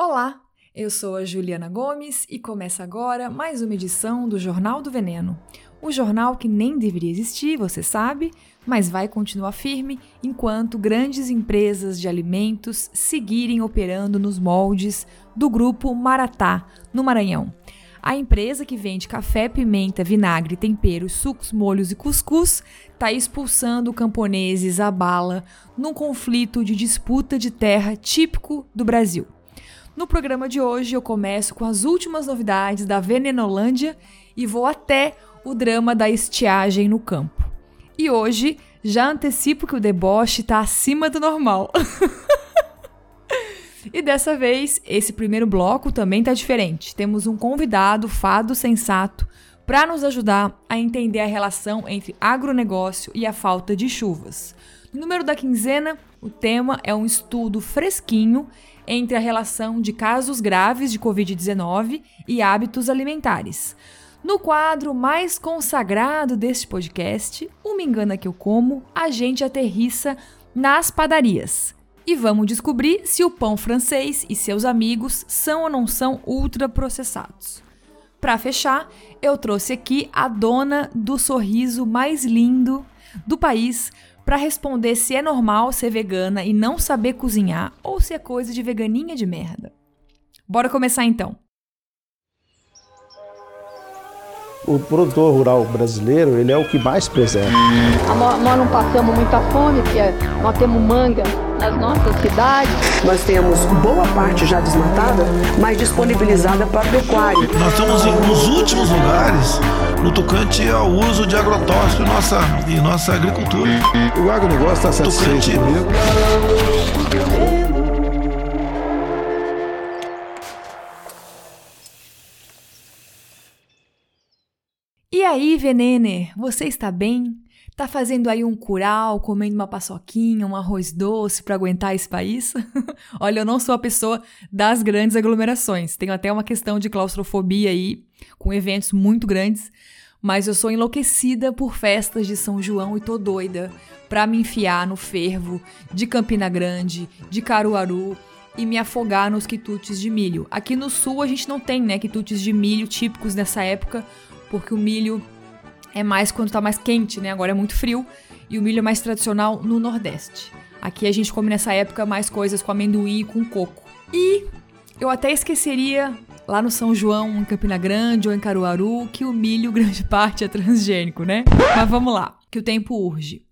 Olá, eu sou a Juliana Gomes e começa agora mais uma edição do Jornal do Veneno. O jornal que nem deveria existir, você sabe, mas vai continuar firme enquanto grandes empresas de alimentos seguirem operando nos moldes do grupo Maratá, no Maranhão. A empresa que vende café, pimenta, vinagre, temperos, sucos, molhos e cuscuz está expulsando camponeses à bala num conflito de disputa de terra típico do Brasil. No programa de hoje eu começo com as últimas novidades da Venenolândia e vou até o drama da estiagem no campo. E hoje já antecipo que o deboche está acima do normal. e dessa vez, esse primeiro bloco também está diferente. Temos um convidado, fado sensato, para nos ajudar a entender a relação entre agronegócio e a falta de chuvas. No número da quinzena, o tema é um estudo fresquinho entre a relação de casos graves de Covid-19 e hábitos alimentares. No quadro mais consagrado deste podcast, o Me Engana Que Eu Como, a gente aterrissa nas padarias. E vamos descobrir se o pão francês e seus amigos são ou não são ultraprocessados. Para fechar, eu trouxe aqui a dona do sorriso mais lindo do país para responder se é normal ser vegana e não saber cozinhar ou se é coisa de veganinha de merda. Bora começar então. O produtor rural brasileiro, ele é o que mais preserva. Nós não passamos muita fome, porque nós temos manga nas nossas cidades. Nós temos boa parte já desmatada, mas disponibilizada para pecuária. Nós estamos nos últimos lugares no tocante ao uso de agrotóxico em nossa, em nossa agricultura. O agronegócio está satisfeito comigo. E aí, Venene, você está bem? Tá fazendo aí um curau, comendo uma paçoquinha, um arroz doce para aguentar esse país? Olha, eu não sou a pessoa das grandes aglomerações. Tenho até uma questão de claustrofobia aí, com eventos muito grandes, mas eu sou enlouquecida por festas de São João e tô doida para me enfiar no fervo de Campina Grande, de Caruaru e me afogar nos quitutes de milho. Aqui no sul a gente não tem, né, quitutes de milho típicos dessa época, porque o milho é mais quando tá mais quente, né? Agora é muito frio. E o milho é mais tradicional no Nordeste. Aqui a gente come nessa época mais coisas com amendoim e com coco. E eu até esqueceria lá no São João, em Campina Grande ou em Caruaru, que o milho, grande parte, é transgênico, né? Mas vamos lá, que o tempo urge.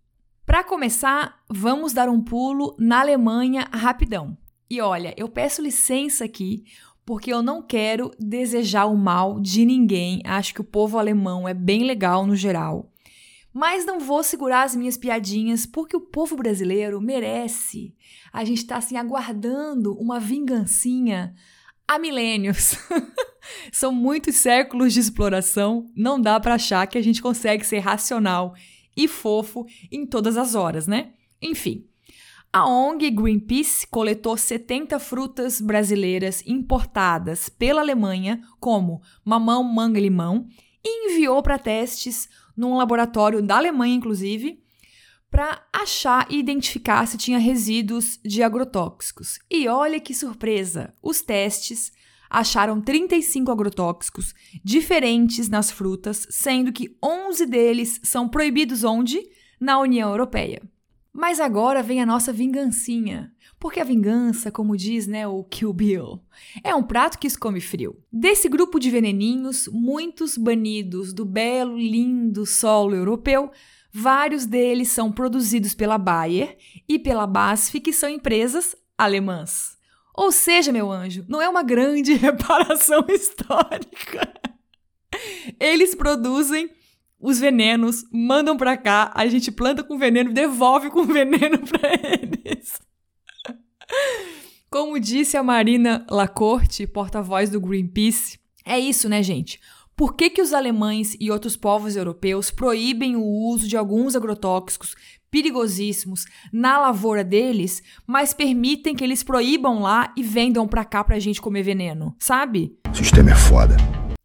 Para começar, vamos dar um pulo na Alemanha rapidão. E olha, eu peço licença aqui, porque eu não quero desejar o mal de ninguém. Acho que o povo alemão é bem legal no geral. Mas não vou segurar as minhas piadinhas, porque o povo brasileiro merece. A gente está assim aguardando uma vingancinha há milênios. São muitos séculos de exploração, não dá para achar que a gente consegue ser racional e fofo em todas as horas, né? Enfim, a ONG Greenpeace coletou 70 frutas brasileiras importadas pela Alemanha, como mamão, manga e limão, e enviou para testes num laboratório da Alemanha, inclusive, para achar e identificar se tinha resíduos de agrotóxicos. E olha que surpresa! Os testes acharam 35 agrotóxicos diferentes nas frutas, sendo que 11 deles são proibidos onde? Na União Europeia. Mas agora vem a nossa vingancinha. Porque a vingança, como diz né, o Kill Bill, é um prato que se come frio. Desse grupo de veneninhos, muitos banidos do belo, lindo solo europeu, vários deles são produzidos pela Bayer e pela BASF, que são empresas alemãs. Ou seja, meu anjo, não é uma grande reparação histórica. Eles produzem os venenos, mandam pra cá, a gente planta com veneno, devolve com veneno pra eles. Como disse a Marina Lacorte, porta-voz do Greenpeace, é isso, né, gente? Por que, que os alemães e outros povos europeus proíbem o uso de alguns agrotóxicos perigosíssimos na lavoura deles, mas permitem que eles proíbam lá e vendam pra cá pra gente comer veneno, sabe? O sistema é foda.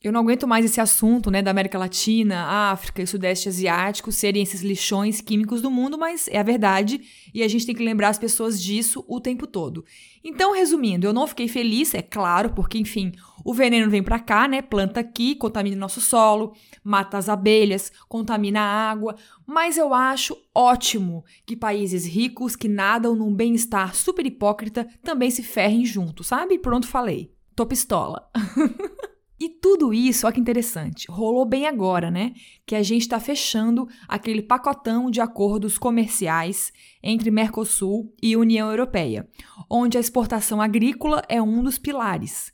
Eu não aguento mais esse assunto, né, da América Latina, África e Sudeste Asiático serem esses lixões químicos do mundo, mas é a verdade e a gente tem que lembrar as pessoas disso o tempo todo. Então, resumindo, eu não fiquei feliz, é claro, porque, enfim, o veneno vem para cá, né, planta aqui, contamina nosso solo, mata as abelhas, contamina a água, mas eu acho ótimo que países ricos que nadam num bem-estar super hipócrita também se ferrem junto, sabe? Pronto, falei. Tô pistola. E tudo isso, olha que interessante, rolou bem agora, né? Que a gente está fechando aquele pacotão de acordos comerciais entre Mercosul e União Europeia, onde a exportação agrícola é um dos pilares.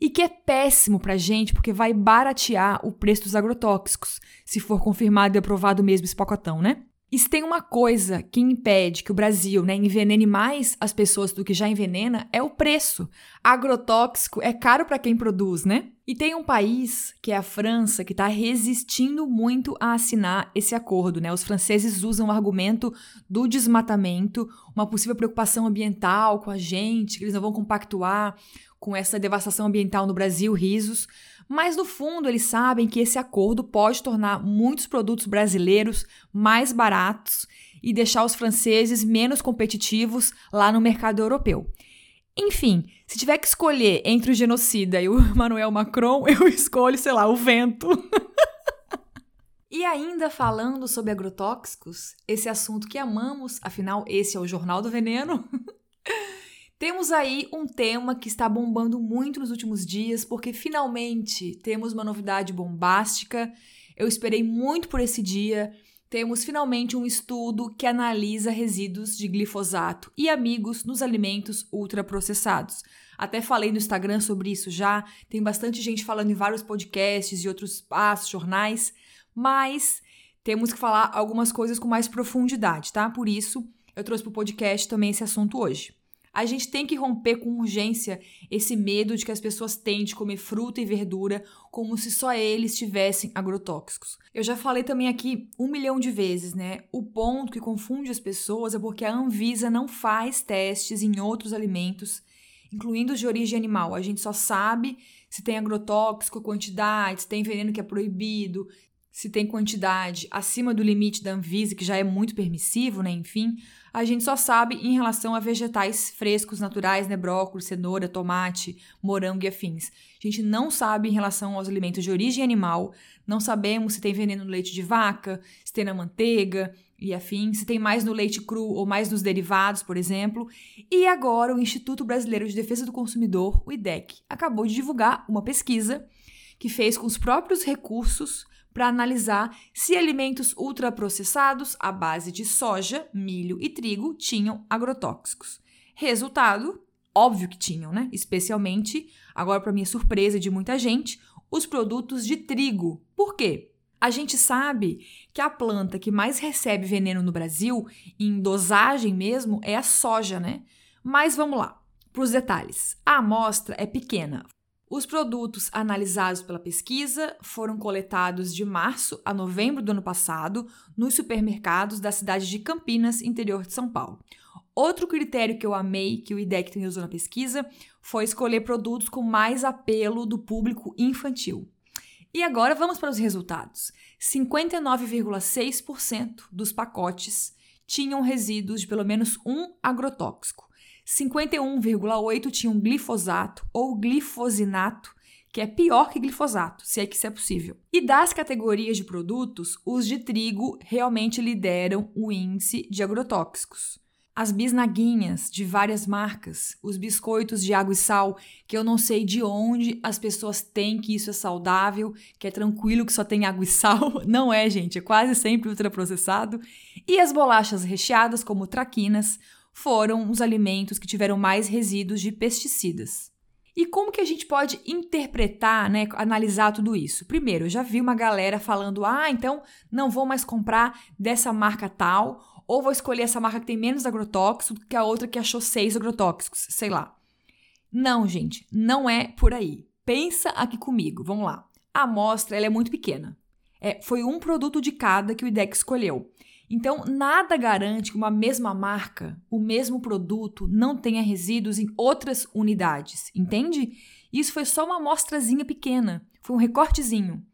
E que é péssimo para a gente porque vai baratear o preço dos agrotóxicos, se for confirmado e aprovado mesmo esse pacotão, né? E se tem uma coisa que impede que o Brasil né, envenene mais as pessoas do que já envenena, é o preço. Agrotóxico é caro para quem produz, né? E tem um país, que é a França, que está resistindo muito a assinar esse acordo, né? Os franceses usam o argumento do desmatamento, uma possível preocupação ambiental com a gente, que eles não vão compactuar com essa devastação ambiental no Brasil, risos. Mas no fundo, eles sabem que esse acordo pode tornar muitos produtos brasileiros mais baratos e deixar os franceses menos competitivos lá no mercado europeu. Enfim, se tiver que escolher entre o genocida e o Emmanuel Macron, eu escolho, sei lá, o vento. e ainda falando sobre agrotóxicos, esse assunto que amamos, afinal, esse é o Jornal do Veneno. Temos aí um tema que está bombando muito nos últimos dias, porque finalmente temos uma novidade bombástica. Eu esperei muito por esse dia. Temos finalmente um estudo que analisa resíduos de glifosato e amigos nos alimentos ultraprocessados. Até falei no Instagram sobre isso já, tem bastante gente falando em vários podcasts e outros espaços, jornais, mas temos que falar algumas coisas com mais profundidade, tá? Por isso, eu trouxe para o podcast também esse assunto hoje. A gente tem que romper com urgência esse medo de que as pessoas têm de comer fruta e verdura como se só eles tivessem agrotóxicos. Eu já falei também aqui um milhão de vezes, né? O ponto que confunde as pessoas é porque a Anvisa não faz testes em outros alimentos, incluindo os de origem animal. A gente só sabe se tem agrotóxico, quantidade, se tem veneno que é proibido, se tem quantidade acima do limite da Anvisa, que já é muito permissivo, né? Enfim, a gente só sabe em relação a vegetais frescos, naturais, né? Brócolis, cenoura, tomate, morango e afins. A gente não sabe em relação aos alimentos de origem animal, não sabemos se tem veneno no leite de vaca, se tem na manteiga e afins, se tem mais no leite cru ou mais nos derivados, por exemplo. E agora o Instituto Brasileiro de Defesa do Consumidor, o IDEC, acabou de divulgar uma pesquisa que fez com os próprios recursos para analisar se alimentos ultraprocessados à base de soja, milho e trigo tinham agrotóxicos. Resultado: óbvio que tinham, né? Especialmente, agora para minha surpresa de muita gente, os produtos de trigo. Por quê? A gente sabe que a planta que mais recebe veneno no Brasil, em dosagem mesmo, é a soja, né? Mas vamos lá, para os detalhes. A amostra é pequena, os produtos analisados pela pesquisa foram coletados de março a novembro do ano passado nos supermercados da cidade de Campinas, interior de São Paulo. Outro critério que eu amei que o IDEC usou na pesquisa foi escolher produtos com mais apelo do público infantil. E agora vamos para os resultados. 59,6% dos pacotes tinham resíduos de pelo menos um agrotóxico. 51,8 tinham glifosato ou glifosinato, que é pior que glifosato, se é que isso é possível. E das categorias de produtos, os de trigo realmente lideram o índice de agrotóxicos. As bisnaguinhas de várias marcas, os biscoitos de água e sal, que eu não sei de onde as pessoas têm que isso é saudável, que é tranquilo que só tem água e sal. Não é, gente, é quase sempre ultraprocessado. E as bolachas recheadas, como traquinas, foram os alimentos que tiveram mais resíduos de pesticidas. E como que a gente pode interpretar, né, analisar tudo isso? Primeiro, eu já vi uma galera falando: "Ah, então não vou mais comprar dessa marca tal, ou vou escolher essa marca que tem menos agrotóxico do que a outra que achou seis agrotóxicos, sei lá". Não, gente, não é por aí. Pensa aqui comigo, vamos lá. A amostra ela é muito pequena. É, foi um produto de cada que o IDEC escolheu. Então, nada garante que uma mesma marca, o mesmo produto, não tenha resíduos em outras unidades, entende? Isso foi só uma amostrazinha pequena. Foi um recortezinho.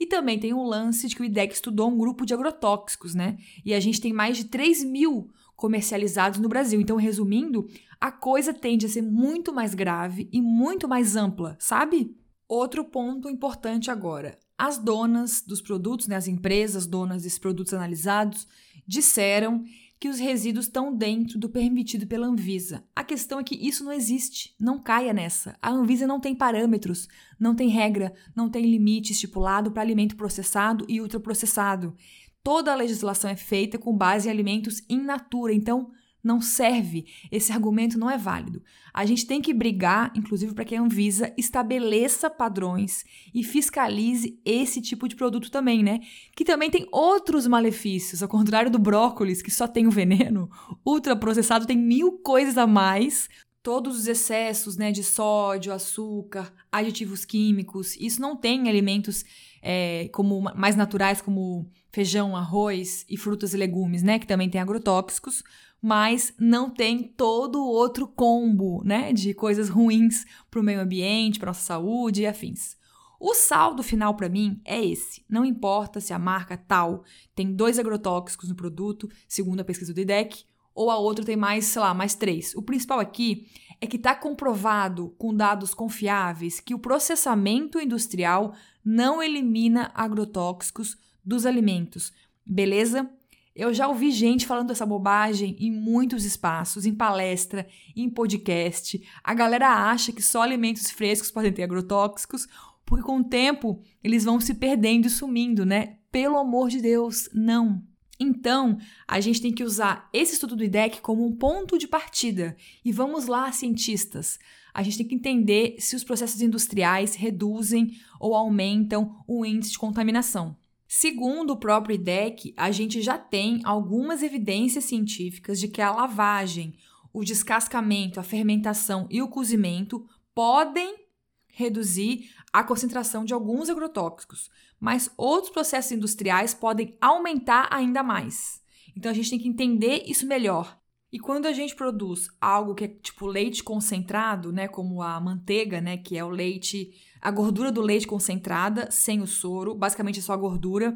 E também tem um lance de que o IDEC estudou um grupo de agrotóxicos, né? E a gente tem mais de 3 mil comercializados no Brasil. Então, resumindo, a coisa tende a ser muito mais grave e muito mais ampla, sabe? Outro ponto importante agora. As donas dos produtos, né, as empresas donas desses produtos analisados, disseram que os resíduos estão dentro do permitido pela Anvisa. A questão é que isso não existe, não caia nessa. A Anvisa não tem parâmetros, não tem regra, não tem limite estipulado para alimento processado e ultraprocessado. Toda a legislação é feita com base em alimentos in natura, então não serve. Esse argumento não é válido. A gente tem que brigar, inclusive, para que a Anvisa estabeleça padrões e fiscalize esse tipo de produto também, né? Que também tem outros malefícios, ao contrário do brócolis, que só tem o veneno, ultraprocessado tem mil coisas a mais. Todos os excessos né, de sódio, açúcar, aditivos químicos, isso não tem alimentos é, como mais naturais, como feijão, arroz e frutas e legumes, né? Que também tem agrotóxicos mas não tem todo o outro combo, né, de coisas ruins para o meio ambiente, para nossa saúde e afins. O saldo final para mim é esse. Não importa se a marca tal tem dois agrotóxicos no produto, segundo a pesquisa do IDEC, ou a outra tem mais, sei lá, mais três. O principal aqui é que está comprovado com dados confiáveis que o processamento industrial não elimina agrotóxicos dos alimentos. Beleza? Eu já ouvi gente falando essa bobagem em muitos espaços, em palestra, em podcast. A galera acha que só alimentos frescos podem ter agrotóxicos, porque com o tempo eles vão se perdendo e sumindo, né? Pelo amor de Deus, não. Então, a gente tem que usar esse estudo do IDEC como um ponto de partida. E vamos lá, cientistas. A gente tem que entender se os processos industriais reduzem ou aumentam o índice de contaminação. Segundo o próprio IDEC, a gente já tem algumas evidências científicas de que a lavagem, o descascamento, a fermentação e o cozimento podem reduzir a concentração de alguns agrotóxicos, mas outros processos industriais podem aumentar ainda mais. Então a gente tem que entender isso melhor. E quando a gente produz algo que é tipo leite concentrado, né, como a manteiga, né, que é o leite a gordura do leite concentrada, sem o soro, basicamente é só a gordura,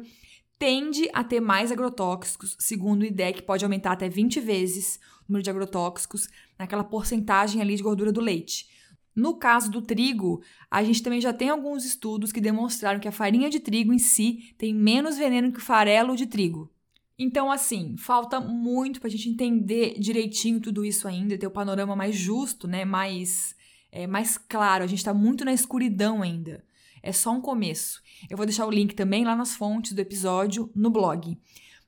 tende a ter mais agrotóxicos, segundo o IDEC, pode aumentar até 20 vezes o número de agrotóxicos naquela porcentagem ali de gordura do leite. No caso do trigo, a gente também já tem alguns estudos que demonstraram que a farinha de trigo em si tem menos veneno que o farelo de trigo. Então, assim, falta muito para a gente entender direitinho tudo isso ainda, ter o um panorama mais justo, né, mais é, mais claro. A gente está muito na escuridão ainda. É só um começo. Eu vou deixar o link também lá nas fontes do episódio no blog.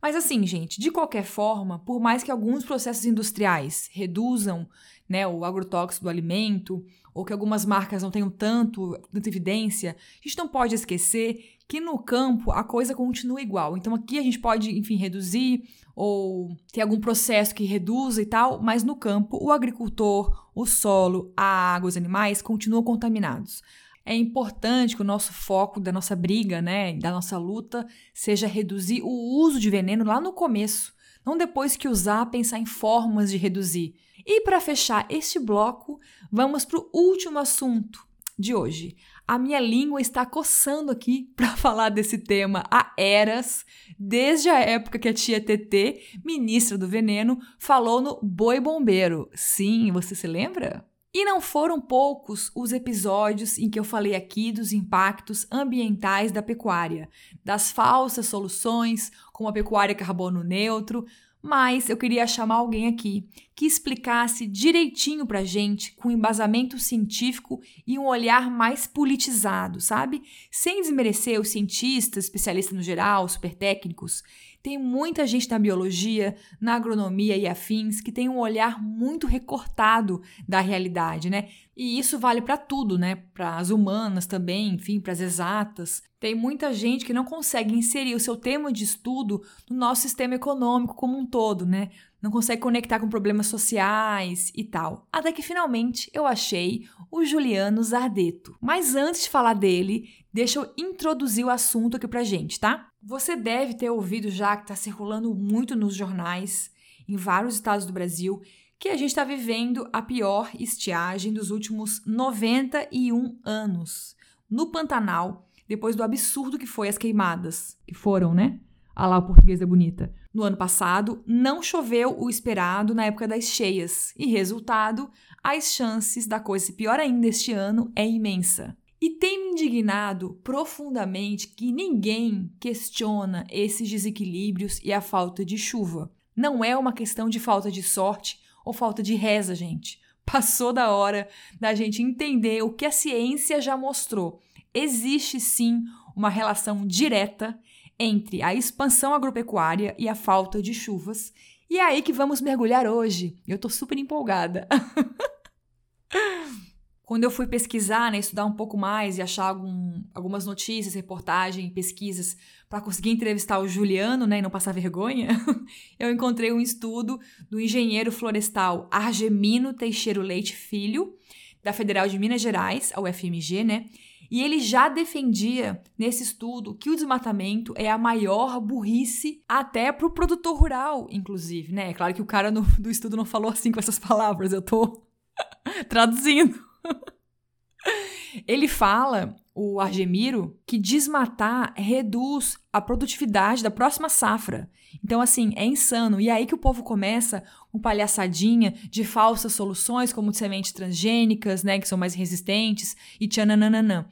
Mas assim, gente, de qualquer forma, por mais que alguns processos industriais reduzam né, o agrotóxico do alimento, ou que algumas marcas não tenham tanto, tanta evidência, a gente não pode esquecer que no campo a coisa continua igual. Então aqui a gente pode, enfim, reduzir ou ter algum processo que reduza e tal, mas no campo o agricultor, o solo, a água, os animais continuam contaminados. É importante que o nosso foco da nossa briga, né, da nossa luta, seja reduzir o uso de veneno lá no começo, não depois que usar pensar em formas de reduzir. E para fechar este bloco, vamos para o último assunto de hoje. A minha língua está coçando aqui para falar desse tema há eras, desde a época que a tia TT, ministra do veneno, falou no Boi Bombeiro. Sim, você se lembra? E não foram poucos os episódios em que eu falei aqui dos impactos ambientais da pecuária, das falsas soluções, como a pecuária carbono neutro, mas eu queria chamar alguém aqui que explicasse direitinho pra gente, com embasamento científico e um olhar mais politizado, sabe? Sem desmerecer os cientistas, especialistas no geral, super técnicos. Tem muita gente na biologia, na agronomia e afins que tem um olhar muito recortado da realidade, né? E isso vale para tudo, né? Para as humanas também, enfim, para as exatas. Tem muita gente que não consegue inserir o seu tema de estudo no nosso sistema econômico como um todo, né? Não consegue conectar com problemas sociais e tal. Até que finalmente eu achei o Juliano Zardeto. Mas antes de falar dele, deixa eu introduzir o assunto aqui pra gente, tá? Você deve ter ouvido já que está circulando muito nos jornais, em vários estados do Brasil, que a gente está vivendo a pior estiagem dos últimos 91 anos. No Pantanal, depois do absurdo que foi as queimadas, que foram, né? Ah lá, o português é bonita. No ano passado, não choveu o esperado na época das cheias, e resultado, as chances da coisa se pior ainda este ano é imensa. E tem me indignado profundamente que ninguém questiona esses desequilíbrios e a falta de chuva. Não é uma questão de falta de sorte ou falta de reza, gente. Passou da hora da gente entender o que a ciência já mostrou. Existe sim uma relação direta entre a expansão agropecuária e a falta de chuvas. E é aí que vamos mergulhar hoje. Eu tô super empolgada. Quando eu fui pesquisar, né, estudar um pouco mais e achar algum, algumas notícias, reportagens, pesquisas para conseguir entrevistar o Juliano, né, e não passar vergonha, eu encontrei um estudo do engenheiro florestal Argemino Teixeiro Leite Filho, da Federal de Minas Gerais, a UFMG, né? E ele já defendia nesse estudo que o desmatamento é a maior burrice até para o produtor rural, inclusive, né? É claro que o cara no, do estudo não falou assim com essas palavras, eu tô traduzindo. Ele fala, o Argemiro, que desmatar reduz a produtividade da próxima safra. Então, assim, é insano. E é aí que o povo começa com palhaçadinha de falsas soluções, como sementes transgênicas, né, que são mais resistentes, e tchanananã.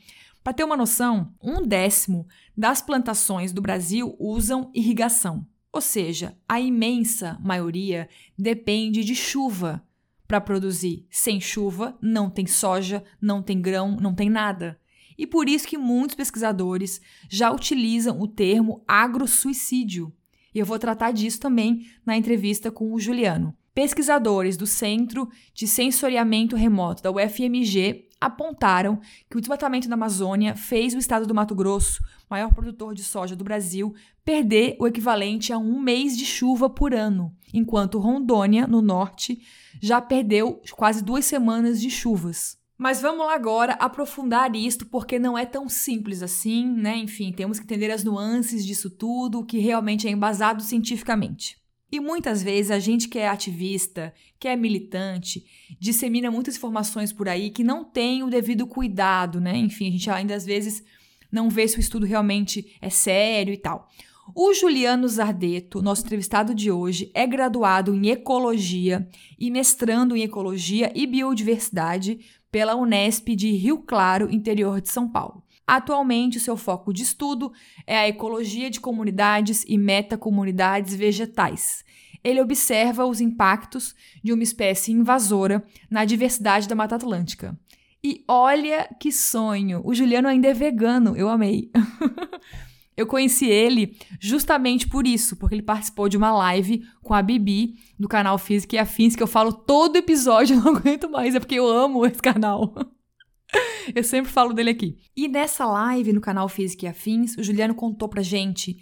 Para ter uma noção, um décimo das plantações do Brasil usam irrigação. Ou seja, a imensa maioria depende de chuva para produzir. Sem chuva, não tem soja, não tem grão, não tem nada. E por isso que muitos pesquisadores já utilizam o termo agrosuicídio. E eu vou tratar disso também na entrevista com o Juliano. Pesquisadores do Centro de Sensoriamento Remoto da UFMG apontaram que o desmatamento da Amazônia fez o estado do Mato Grosso, maior produtor de soja do Brasil, perder o equivalente a um mês de chuva por ano, enquanto Rondônia, no norte, já perdeu quase duas semanas de chuvas. Mas vamos lá agora aprofundar isto, porque não é tão simples assim, né? Enfim, temos que entender as nuances disso tudo, o que realmente é embasado cientificamente. E muitas vezes a gente que é ativista, que é militante, dissemina muitas informações por aí que não tem o devido cuidado, né? Enfim, a gente ainda às vezes não vê se o estudo realmente é sério e tal. O Juliano Zardeto, nosso entrevistado de hoje, é graduado em Ecologia e mestrando em Ecologia e Biodiversidade pela Unesp de Rio Claro, interior de São Paulo. Atualmente, o seu foco de estudo é a ecologia de comunidades e metacomunidades vegetais. Ele observa os impactos de uma espécie invasora na diversidade da Mata Atlântica. E olha que sonho! O Juliano ainda é vegano, eu amei. Eu conheci ele justamente por isso, porque ele participou de uma live com a Bibi do canal Física e Afins, que eu falo todo episódio, eu não aguento mais, é porque eu amo esse canal. Eu sempre falo dele aqui. E nessa live no canal Física e Afins, o Juliano contou pra gente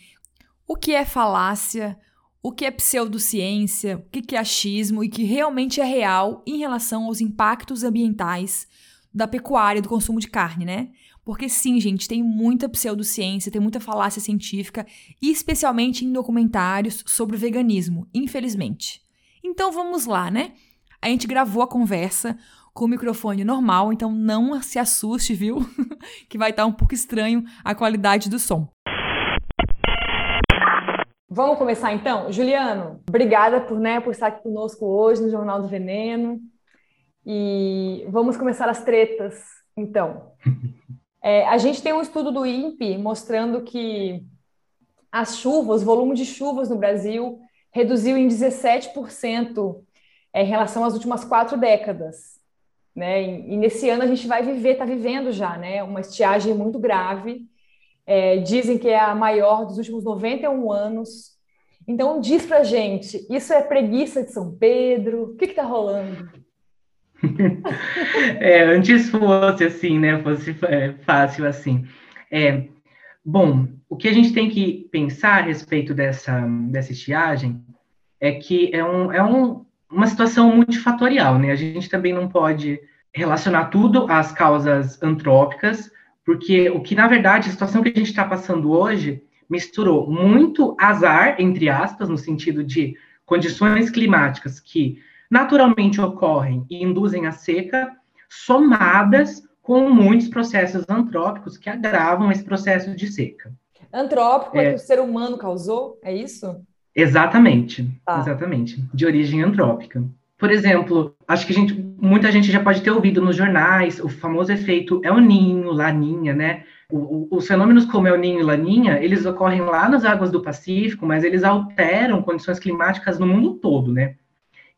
o que é falácia, o que é pseudociência, o que é achismo e que realmente é real em relação aos impactos ambientais da pecuária, do consumo de carne, né? Porque sim, gente, tem muita pseudociência, tem muita falácia científica, especialmente em documentários sobre o veganismo, infelizmente. Então vamos lá, né? A gente gravou a conversa com o microfone normal, então não se assuste, viu? que vai estar um pouco estranho a qualidade do som. Vamos começar então? Juliano, obrigada por, né, por estar aqui conosco hoje no Jornal do Veneno. E vamos começar as tretas, então. É, a gente tem um estudo do INPE mostrando que as chuvas, o volume de chuvas no Brasil reduziu em 17% é, em relação às últimas quatro décadas. Né? E, nesse ano a gente vai viver, está vivendo já, né? uma estiagem muito grave. É, dizem que é a maior dos últimos 91 anos. Então, diz pra gente, isso é preguiça de São Pedro? O que está rolando? é, antes fosse assim, né? Fosse é, fácil assim. É, bom, o que a gente tem que pensar a respeito dessa, dessa estiagem é que é, um, é um, uma situação multifatorial, né? A gente também não pode relacionar tudo às causas antrópicas, porque o que, na verdade, a situação que a gente está passando hoje misturou muito azar, entre aspas, no sentido de condições climáticas que naturalmente ocorrem e induzem a seca, somadas com muitos processos antrópicos que agravam esse processo de seca. Antrópico é, é que o ser humano causou, é isso? Exatamente, tá. exatamente, de origem antrópica. Por exemplo, acho que gente, muita gente já pode ter ouvido nos jornais o famoso efeito El Ninho, Laninha, né? O, o, os fenômenos como El Ninho e Laninha, eles ocorrem lá nas águas do Pacífico, mas eles alteram condições climáticas no mundo todo, né?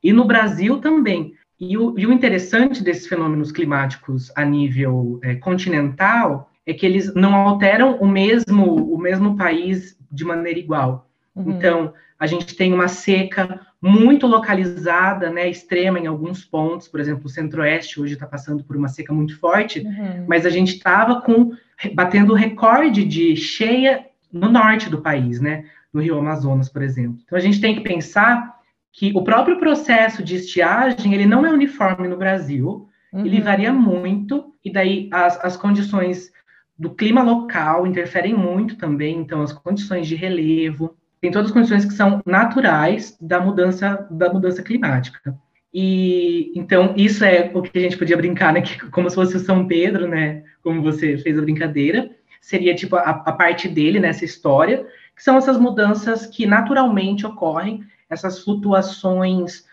E no Brasil também. E o, e o interessante desses fenômenos climáticos a nível é, continental é que eles não alteram o mesmo, o mesmo país de maneira igual. Uhum. Então, a gente tem uma seca muito localizada, né, extrema em alguns pontos, por exemplo, o Centro-Oeste hoje está passando por uma seca muito forte, uhum. mas a gente estava com batendo recorde de cheia no norte do país, né, no Rio Amazonas, por exemplo. Então a gente tem que pensar que o próprio processo de estiagem ele não é uniforme no Brasil, uhum. ele varia muito e daí as, as condições do clima local interferem muito também, então as condições de relevo, tem todas as condições que são naturais da mudança da mudança climática. E então isso é o que a gente podia brincar, né? Que, como se fosse o São Pedro, né? Como você fez a brincadeira, seria tipo a, a parte dele nessa história, que são essas mudanças que naturalmente ocorrem, essas flutuações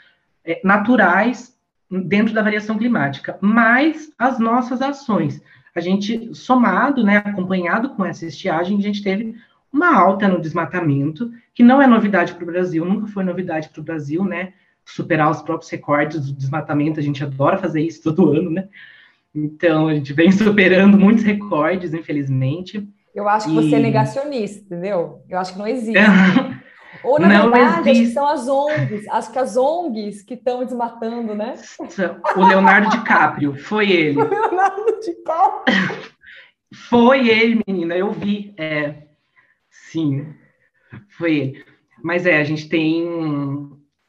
é, naturais dentro da variação climática, mais as nossas ações. A gente somado, né, acompanhado com essa estiagem, a gente teve uma alta no desmatamento, que não é novidade para o Brasil, nunca foi novidade para o Brasil, né? Superar os próprios recordes do desmatamento, a gente adora fazer isso todo ano, né? Então, a gente vem superando muitos recordes, infelizmente. Eu acho que e... você é negacionista, entendeu? Eu acho que não existe. Ou, na não verdade, existe. são as ONGs. Acho que as ONGs que estão desmatando, né? O Leonardo DiCaprio, foi ele. O Leonardo DiCaprio. Foi ele, menina, eu vi. É, Sim, foi. Mas é, a gente tem.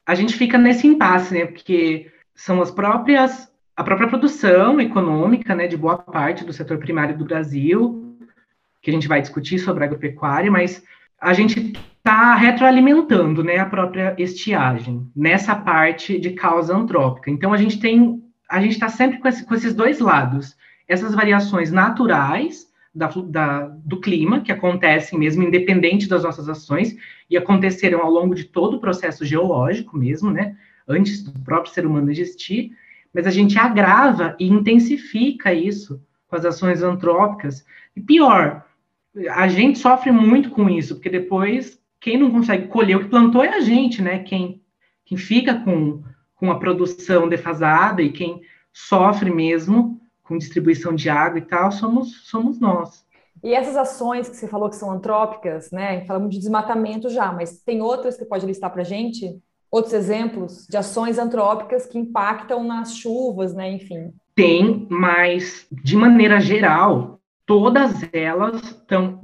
A gente fica nesse impasse, né? Porque são as próprias. A própria produção econômica, né, de boa parte do setor primário do Brasil, que a gente vai discutir sobre agropecuária, mas a gente está retroalimentando, né, a própria estiagem nessa parte de causa antrópica. Então a gente tem, a gente está sempre com, esse, com esses dois lados, essas variações naturais da, da, do clima, que acontecem mesmo independente das nossas ações, e aconteceram ao longo de todo o processo geológico mesmo, né? Antes do próprio ser humano existir, mas a gente agrava e intensifica isso com as ações antrópicas. E pior, a gente sofre muito com isso, porque depois quem não consegue colher o que plantou é a gente, né? Quem, quem fica com, com a produção defasada e quem sofre mesmo com distribuição de água e tal, somos, somos nós. E essas ações que você falou que são antrópicas, né? Falamos de desmatamento já, mas tem outras que você pode listar para a gente? Outros exemplos de ações antrópicas que impactam nas chuvas, né? Enfim. Tem, mas de maneira geral, todas elas estão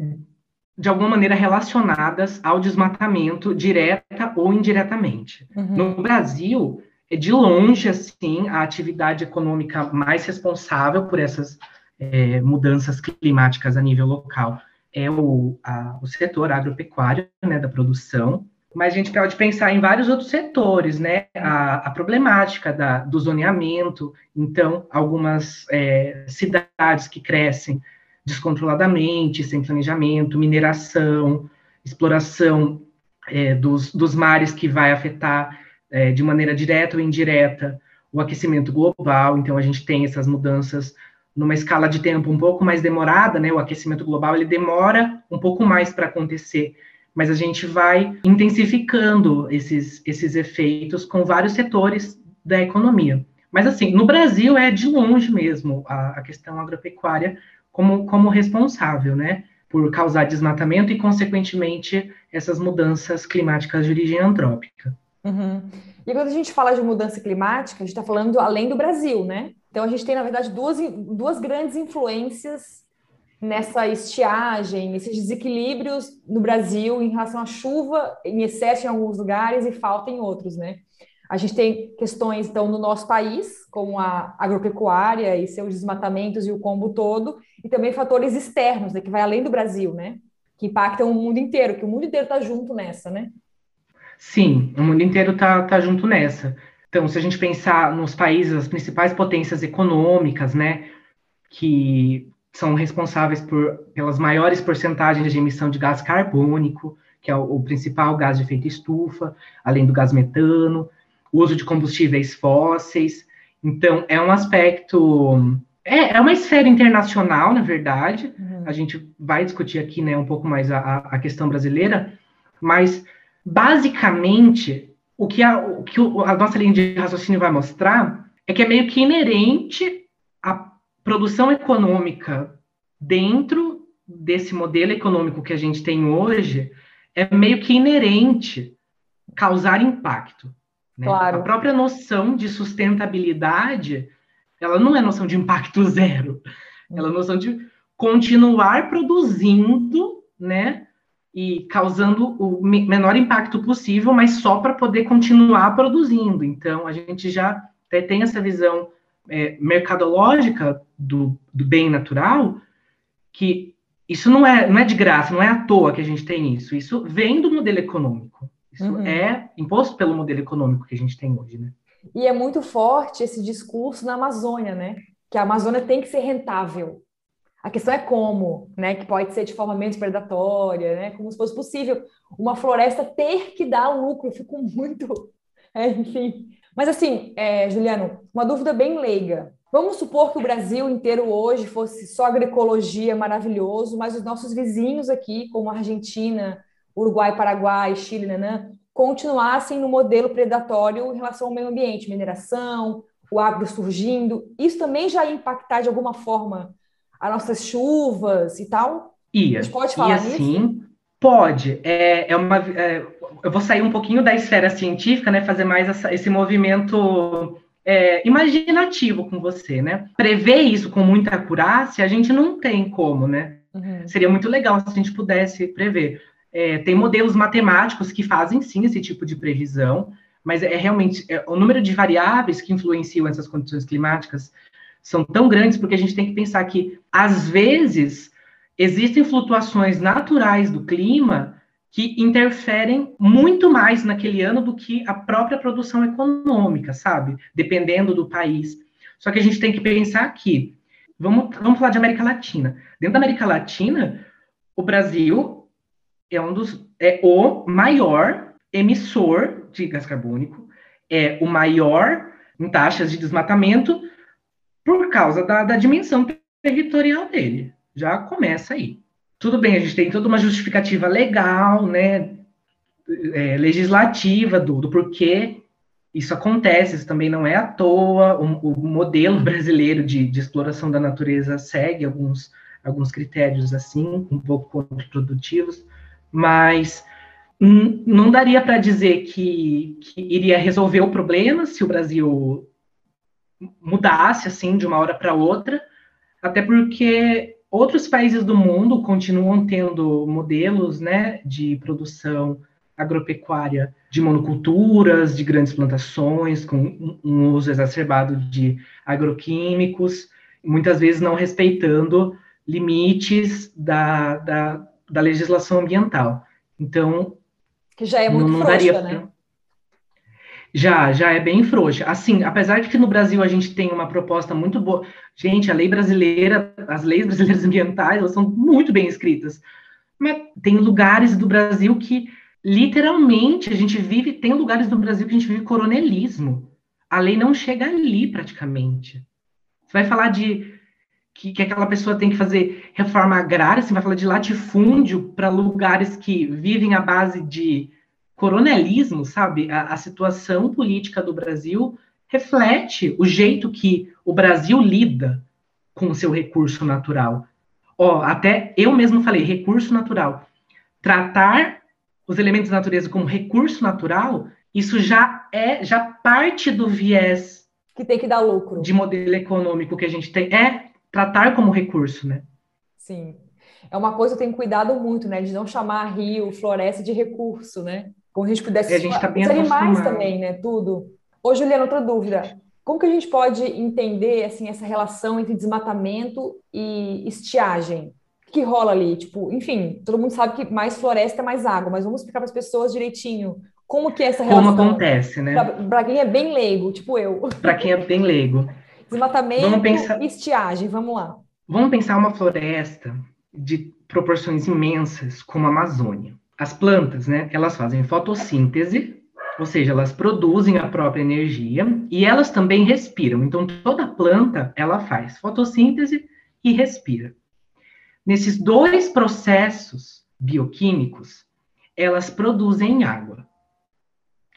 de alguma maneira relacionadas ao desmatamento, direta ou indiretamente. Uhum. No Brasil, de longe, assim, a atividade econômica mais responsável por essas é, mudanças climáticas a nível local é o, a, o setor agropecuário, né, da produção, mas a gente pode pensar em vários outros setores, né, a, a problemática da, do zoneamento, então, algumas é, cidades que crescem descontroladamente, sem planejamento, mineração, exploração é, dos, dos mares que vai afetar é, de maneira direta ou indireta o aquecimento global, então a gente tem essas mudanças numa escala de tempo um pouco mais demorada, né? O aquecimento global ele demora um pouco mais para acontecer, mas a gente vai intensificando esses, esses efeitos com vários setores da economia. Mas assim, no Brasil é de longe mesmo a, a questão agropecuária como, como responsável, né? Por causar desmatamento e, consequentemente, essas mudanças climáticas de origem antrópica. Uhum. E quando a gente fala de mudança climática, a gente está falando além do Brasil, né? Então a gente tem, na verdade, duas, duas grandes influências nessa estiagem, nesses desequilíbrios no Brasil em relação à chuva em excesso em alguns lugares e falta em outros, né? A gente tem questões, então, no nosso país, como a agropecuária e seus desmatamentos e o combo todo, e também fatores externos, né, que vai além do Brasil, né? Que impactam o mundo inteiro, que o mundo inteiro está junto nessa, né? Sim, o mundo inteiro está tá junto nessa. Então, se a gente pensar nos países, as principais potências econômicas, né, que são responsáveis por, pelas maiores porcentagens de emissão de gás carbônico, que é o, o principal gás de efeito estufa, além do gás metano, o uso de combustíveis fósseis. Então, é um aspecto. É, é uma esfera internacional, na verdade. Uhum. A gente vai discutir aqui né, um pouco mais a, a questão brasileira, mas, basicamente, o que, a, o que a nossa linha de raciocínio vai mostrar é que é meio que inerente à produção econômica dentro desse modelo econômico que a gente tem hoje, é meio que inerente causar impacto. Né? Claro. A própria noção de sustentabilidade, ela não é noção de impacto zero, ela é noção de continuar produzindo, né? E causando o menor impacto possível, mas só para poder continuar produzindo. Então, a gente já tem essa visão é, mercadológica do, do bem natural, que isso não é, não é de graça, não é à toa que a gente tem isso. Isso vem do modelo econômico. Isso uhum. é imposto pelo modelo econômico que a gente tem hoje, né? E é muito forte esse discurso na Amazônia, né? Que a Amazônia tem que ser rentável. A questão é como, né? Que pode ser de forma menos predatória, né? Como se fosse possível uma floresta ter que dar lucro. Eu fico muito, é, enfim. Mas assim, é, Juliano, uma dúvida bem leiga. Vamos supor que o Brasil inteiro hoje fosse só agroecologia maravilhoso, mas os nossos vizinhos aqui, como Argentina, Uruguai, Paraguai, Chile, nanã, continuassem no modelo predatório em relação ao meio ambiente, mineração, o agro surgindo. Isso também já ia impactar de alguma forma as nossas chuvas e tal? Ia. A gente pode falar ia, nisso? Sim, pode. É, é uma, é, eu vou sair um pouquinho da esfera científica, né? Fazer mais essa, esse movimento é, imaginativo com você, né? Prever isso com muita acurácia, a gente não tem como, né? Uhum. Seria muito legal se a gente pudesse prever. É, tem modelos matemáticos que fazem sim esse tipo de previsão, mas é realmente é, o número de variáveis que influenciam essas condições climáticas são tão grandes porque a gente tem que pensar que às vezes existem flutuações naturais do clima que interferem muito mais naquele ano do que a própria produção econômica, sabe? Dependendo do país. Só que a gente tem que pensar que vamos, vamos falar de América Latina. Dentro da América Latina, o Brasil é um dos é o maior emissor de gás carbônico, é o maior em taxas de desmatamento por causa da, da dimensão territorial dele. Já começa aí. Tudo bem, a gente tem toda uma justificativa legal, né, é, legislativa do, do porquê isso acontece, isso também não é à toa. O, o modelo brasileiro de, de, exploração da natureza segue alguns, alguns critérios assim, um pouco contraprodutivos mas não daria para dizer que, que, iria resolver o problema se o Brasil mudasse assim de uma hora para outra, até porque outros países do mundo continuam tendo modelos né, de produção agropecuária de monoculturas, de grandes plantações, com um uso exacerbado de agroquímicos, muitas vezes não respeitando limites da, da, da legislação ambiental. Então, que já é muito não, não frouxa, né? Já, já é bem frouxa. Assim, apesar de que no Brasil a gente tem uma proposta muito boa. Gente, a lei brasileira, as leis brasileiras ambientais, elas são muito bem escritas. Mas tem lugares do Brasil que, literalmente, a gente vive, tem lugares do Brasil que a gente vive coronelismo. A lei não chega ali, praticamente. Você vai falar de que, que aquela pessoa tem que fazer reforma agrária, você vai falar de latifúndio para lugares que vivem à base de coronelismo, sabe? A, a, situação política do Brasil reflete o jeito que o Brasil lida com o seu recurso natural. Ó, até eu mesmo falei, recurso natural. Tratar os elementos da natureza como recurso natural, isso já é, já parte do viés que tem que dar lucro. De modelo econômico que a gente tem. É, tratar como recurso, né? Sim. É uma coisa que eu tenho cuidado muito, né? De não chamar rio, floresta de recurso, né? Como a gente pudesse... A tá bem Os animais também, né? Tudo. Ô, Juliana, outra dúvida. Como que a gente pode entender, assim, essa relação entre desmatamento e estiagem? O que rola ali? Tipo, enfim, todo mundo sabe que mais floresta é mais água, mas vamos explicar para as pessoas direitinho como que é essa relação. Como acontece, né? Para quem é bem leigo, tipo eu. Para quem é bem leigo. Desmatamento vamos pensar, e estiagem, vamos lá. Vamos pensar uma floresta de proporções imensas, como a Amazônia. As plantas, né, elas fazem fotossíntese, ou seja, elas produzem a própria energia e elas também respiram. Então, toda planta, ela faz fotossíntese e respira. Nesses dois processos bioquímicos, elas produzem água.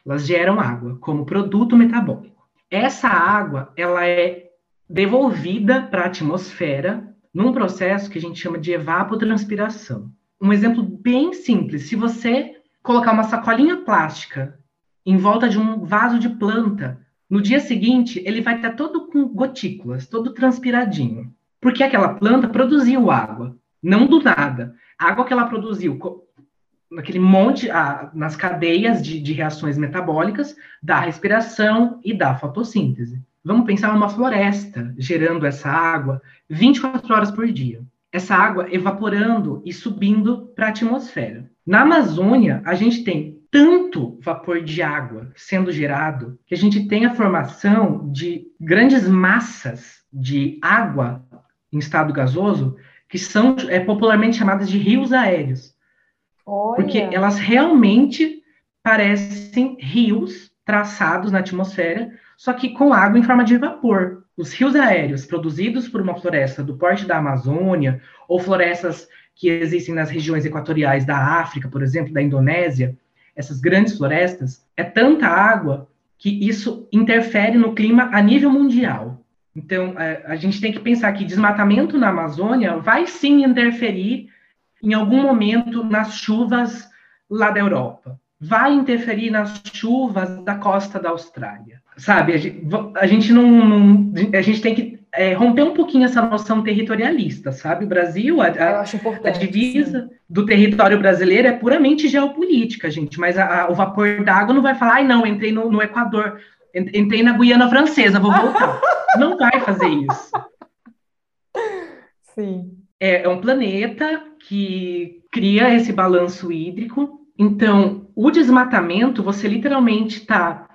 Elas geram água como produto metabólico. Essa água, ela é devolvida para a atmosfera num processo que a gente chama de evapotranspiração. Um exemplo bem simples, se você colocar uma sacolinha plástica em volta de um vaso de planta, no dia seguinte ele vai estar todo com gotículas, todo transpiradinho. Porque aquela planta produziu água, não do nada. A água que ela produziu naquele monte, a, nas cadeias de, de reações metabólicas da respiração e da fotossíntese. Vamos pensar numa floresta gerando essa água 24 horas por dia. Essa água evaporando e subindo para a atmosfera. Na Amazônia, a gente tem tanto vapor de água sendo gerado que a gente tem a formação de grandes massas de água em estado gasoso que são é, popularmente chamadas de rios aéreos. Olha. Porque elas realmente parecem rios traçados na atmosfera, só que com água em forma de vapor. Os rios aéreos produzidos por uma floresta do porte da Amazônia, ou florestas que existem nas regiões equatoriais da África, por exemplo, da Indonésia, essas grandes florestas, é tanta água que isso interfere no clima a nível mundial. Então, a, é, a gente tem que pensar que desmatamento na Amazônia vai sim interferir em algum momento nas chuvas lá da Europa, vai interferir nas chuvas da costa da Austrália, sabe? A gente, a gente não, não, a gente tem que é, romper um pouquinho essa noção territorialista, sabe? O Brasil, a, a, a divisa sim. do território brasileiro é puramente geopolítica, gente. Mas a, o vapor d'água não vai falar, ai não, entrei no, no Equador, entrei na Guiana Francesa, vou voltar. não vai fazer isso. Sim. É, é um planeta que cria esse balanço hídrico. Então, o desmatamento, você literalmente está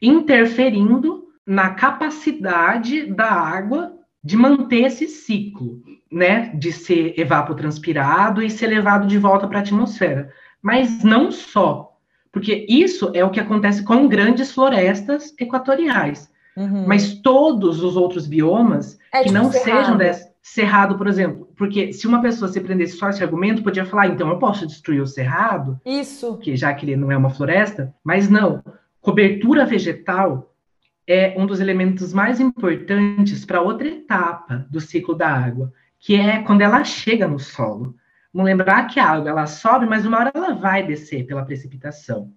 interferindo na capacidade da água de manter esse ciclo, né, de ser evapotranspirado e ser levado de volta para a atmosfera. Mas não só, porque isso é o que acontece com grandes florestas equatoriais. Uhum. Mas todos os outros biomas é que tipo não cerrado. sejam desse cerrado, por exemplo, porque se uma pessoa se prendesse só esse argumento, podia falar, ah, então eu posso destruir o cerrado, isso, que já que ele não é uma floresta, mas não. Cobertura vegetal é um dos elementos mais importantes para outra etapa do ciclo da água, que é quando ela chega no solo. Vamos lembrar que a água ela sobe, mas uma hora ela vai descer pela precipitação.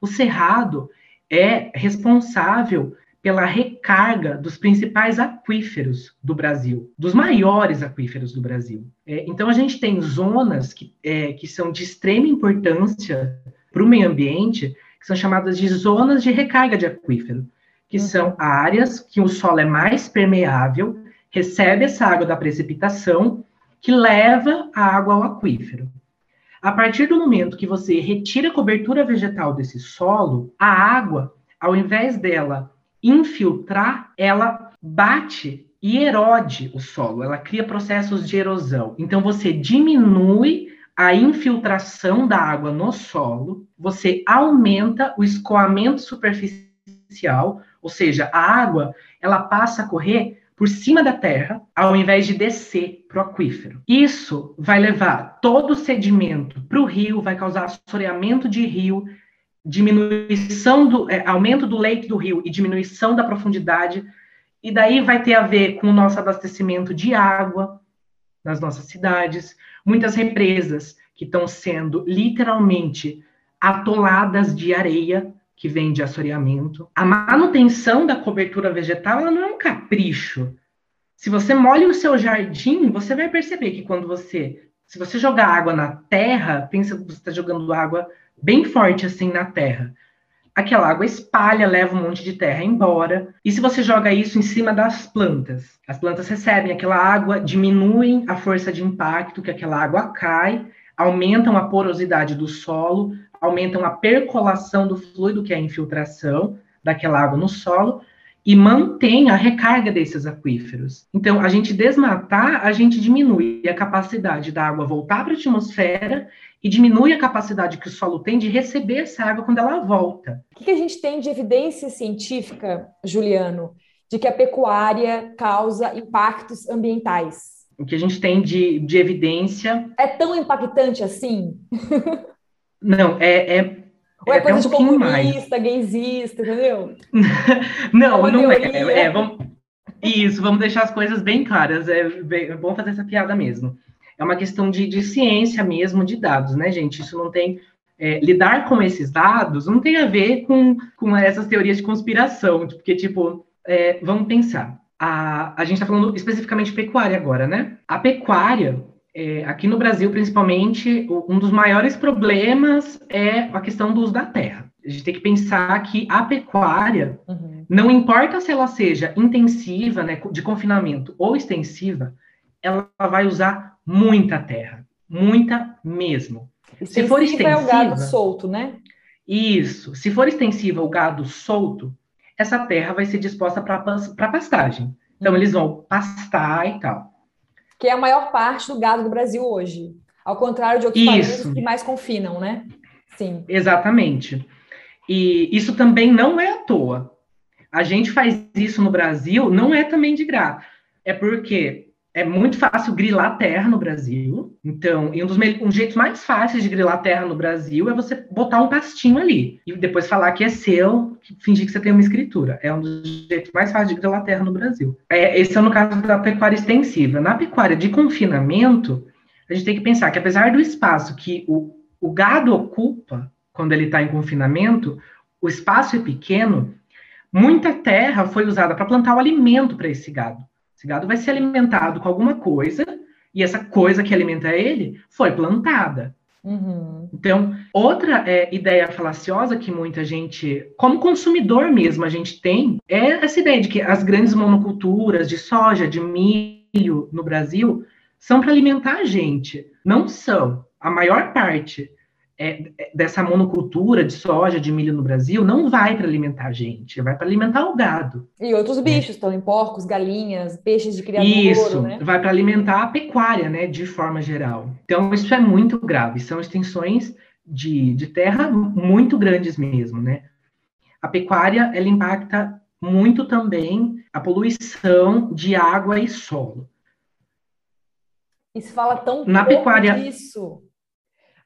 O cerrado é responsável pela recarga dos principais aquíferos do Brasil, dos maiores aquíferos do Brasil. É, então, a gente tem zonas que, é, que são de extrema importância para o meio ambiente, que são chamadas de zonas de recarga de aquífero que uhum. são áreas que o solo é mais permeável, recebe essa água da precipitação, que leva a água ao aquífero. A partir do momento que você retira a cobertura vegetal desse solo, a água, ao invés dela infiltrar, ela bate e erode o solo, ela cria processos de erosão. Então você diminui a infiltração da água no solo, você aumenta o escoamento superficial, ou seja, a água ela passa a correr por cima da terra, ao invés de descer para o aquífero. Isso vai levar todo o sedimento para o rio, vai causar assoreamento de rio, diminuição do é, aumento do leito do rio e diminuição da profundidade, e daí vai ter a ver com o nosso abastecimento de água nas nossas cidades, muitas represas que estão sendo literalmente atoladas de areia que vem de assoreamento. A manutenção da cobertura vegetal ela não é um capricho. Se você molha o seu jardim, você vai perceber que quando você, se você jogar água na terra, pensa que você está jogando água bem forte assim na terra. Aquela água espalha, leva um monte de terra embora. E se você joga isso em cima das plantas, as plantas recebem aquela água, diminuem a força de impacto que aquela água cai, aumentam a porosidade do solo, aumentam a percolação do fluido, que é a infiltração daquela água no solo, e mantém a recarga desses aquíferos. Então, a gente desmatar, a gente diminui a capacidade da água voltar para a atmosfera e diminui a capacidade que o solo tem de receber essa água quando ela volta. O que a gente tem de evidência científica, Juliano, de que a pecuária causa impactos ambientais? O que a gente tem de, de evidência. É tão impactante assim? Não, é, é ou é, é coisa um de comunista, mais. gaysista, entendeu? não, é não é, é, é. vamos, isso, vamos deixar as coisas bem claras. É, é, bom fazer essa piada mesmo. É uma questão de, de ciência mesmo, de dados, né, gente? Isso não tem. É, lidar com esses dados não tem a ver com, com essas teorias de conspiração, porque, tipo, é, vamos pensar. A, a gente está falando especificamente de pecuária agora, né? A pecuária, é, aqui no Brasil, principalmente, um dos maiores problemas é a questão do uso da terra. A gente tem que pensar que a pecuária, uhum. não importa se ela seja intensiva, né, de confinamento ou extensiva, ela vai usar muita terra, muita mesmo. Extensiva se for extensiva, é o gado solto, né? Isso. Se for extensiva o gado solto, essa terra vai ser disposta para pastagem. Então, uhum. eles vão pastar e tal que é a maior parte do gado do Brasil hoje. Ao contrário de outros isso. países que mais confinam, né? Sim. Exatamente. E isso também não é à toa. A gente faz isso no Brasil, não é também de graça. É porque é muito fácil grilar terra no Brasil. Então, e um dos um jeitos mais fáceis de grilar terra no Brasil é você botar um pastinho ali e depois falar que é seu, fingir que você tem uma escritura. É um dos jeitos mais fáceis de grilar terra no Brasil. É, esse é no caso da pecuária extensiva. Na pecuária de confinamento, a gente tem que pensar que apesar do espaço que o, o gado ocupa quando ele está em confinamento, o espaço é pequeno, muita terra foi usada para plantar o alimento para esse gado. Esse gado vai ser alimentado com alguma coisa, e essa coisa que alimenta ele foi plantada. Uhum. Então, outra é, ideia falaciosa que muita gente, como consumidor mesmo, a gente tem, é essa ideia de que as grandes monoculturas de soja, de milho no Brasil, são para alimentar a gente. Não são. A maior parte é, é, dessa monocultura de soja, de milho no Brasil, não vai para alimentar a gente, vai para alimentar o gado. E outros né? bichos também, porcos, galinhas, peixes de criadouro, Isso, né? vai para alimentar a pecuária, né, de forma geral. Então, isso é muito grave, são extensões de, de terra muito grandes mesmo, né? A pecuária, ela impacta muito também a poluição de água e solo. E se fala tão Na pouco pecuária, disso.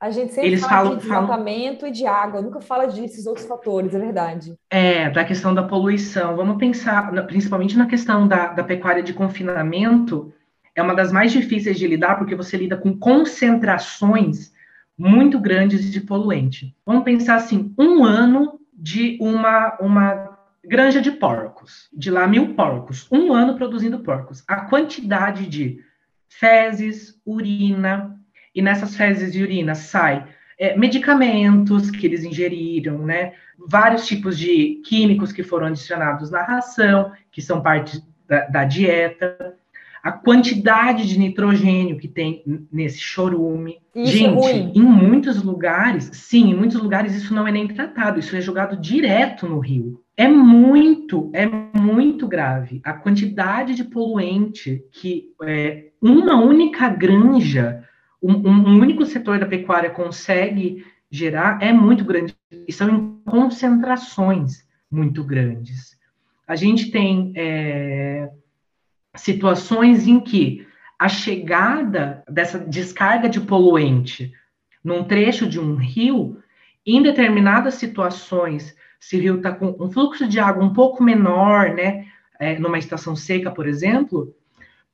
A gente sempre Eles fala falam, de desmatamento falam... e de água, nunca fala desses outros fatores, é verdade. É, da questão da poluição. Vamos pensar, principalmente na questão da, da pecuária de confinamento, é uma das mais difíceis de lidar, porque você lida com concentrações muito grandes de poluente. Vamos pensar assim, um ano de uma, uma granja de porcos, de lá mil porcos, um ano produzindo porcos. A quantidade de fezes, urina, e nessas fezes e urina sai é, medicamentos que eles ingeriram, né? Vários tipos de químicos que foram adicionados na ração, que são parte da, da dieta, a quantidade de nitrogênio que tem nesse chorume. Isso é Gente, é em muitos lugares, sim, em muitos lugares isso não é nem tratado, isso é jogado direto no rio. É muito, é muito grave a quantidade de poluente que é, uma única granja um, um único setor da pecuária consegue gerar é muito grande, e são em concentrações muito grandes. A gente tem é, situações em que a chegada dessa descarga de poluente num trecho de um rio, em determinadas situações, se o rio está com um fluxo de água um pouco menor, né, é, numa estação seca, por exemplo,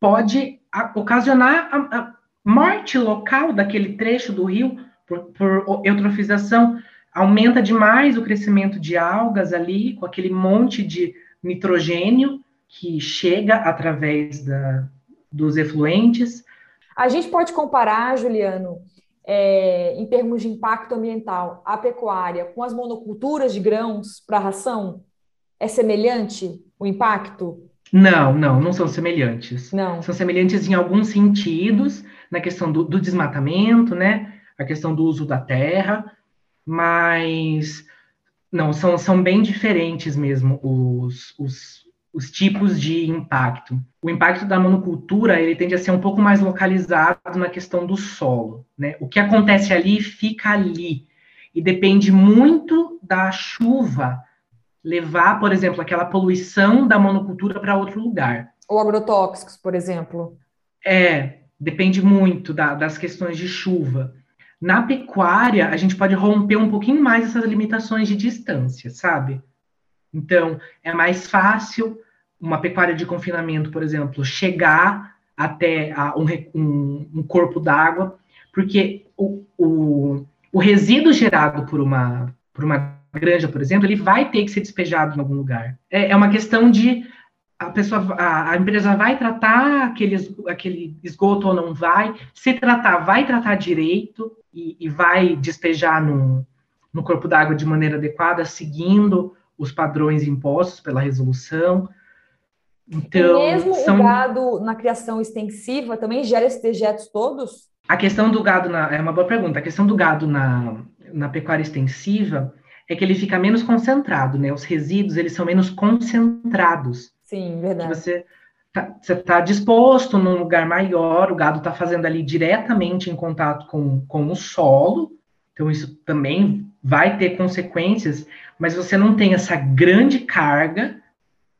pode ocasionar a, a, morte local daquele trecho do rio por, por eutrofização aumenta demais o crescimento de algas ali, com aquele monte de nitrogênio que chega através da, dos efluentes. A gente pode comparar, Juliano, é, em termos de impacto ambiental, a pecuária com as monoculturas de grãos para ração? É semelhante o impacto? Não, não, não são semelhantes. Não. São semelhantes em alguns sentidos, na questão do, do desmatamento, né? A questão do uso da terra, mas não, são, são bem diferentes mesmo os, os, os tipos de impacto. O impacto da monocultura ele tende a ser um pouco mais localizado na questão do solo. Né? O que acontece ali fica ali e depende muito da chuva levar, por exemplo, aquela poluição da monocultura para outro lugar. Ou agrotóxicos, por exemplo. É, depende muito da, das questões de chuva. Na pecuária, a gente pode romper um pouquinho mais essas limitações de distância, sabe? Então, é mais fácil uma pecuária de confinamento, por exemplo, chegar até a, um, um, um, corpo d'água, porque o, o, o, resíduo gerado por uma, por uma granja, por exemplo, ele vai ter que ser despejado em algum lugar. É, é uma questão de a pessoa, a, a, empresa vai tratar aquele, aquele esgoto ou não vai, se tratar, vai tratar direito e, e vai despejar no, no corpo d'água de maneira adequada, seguindo os padrões impostos pela resolução. Então, e mesmo são... o gado na criação extensiva também gera esses dejetos todos? A questão do gado, na, é uma boa pergunta, a questão do gado na, na pecuária extensiva é que ele fica menos concentrado, né? Os resíduos, eles são menos concentrados. Sim, verdade. Você tá, você está disposto num lugar maior, o gado está fazendo ali diretamente em contato com, com o solo, então isso também vai ter consequências, mas você não tem essa grande carga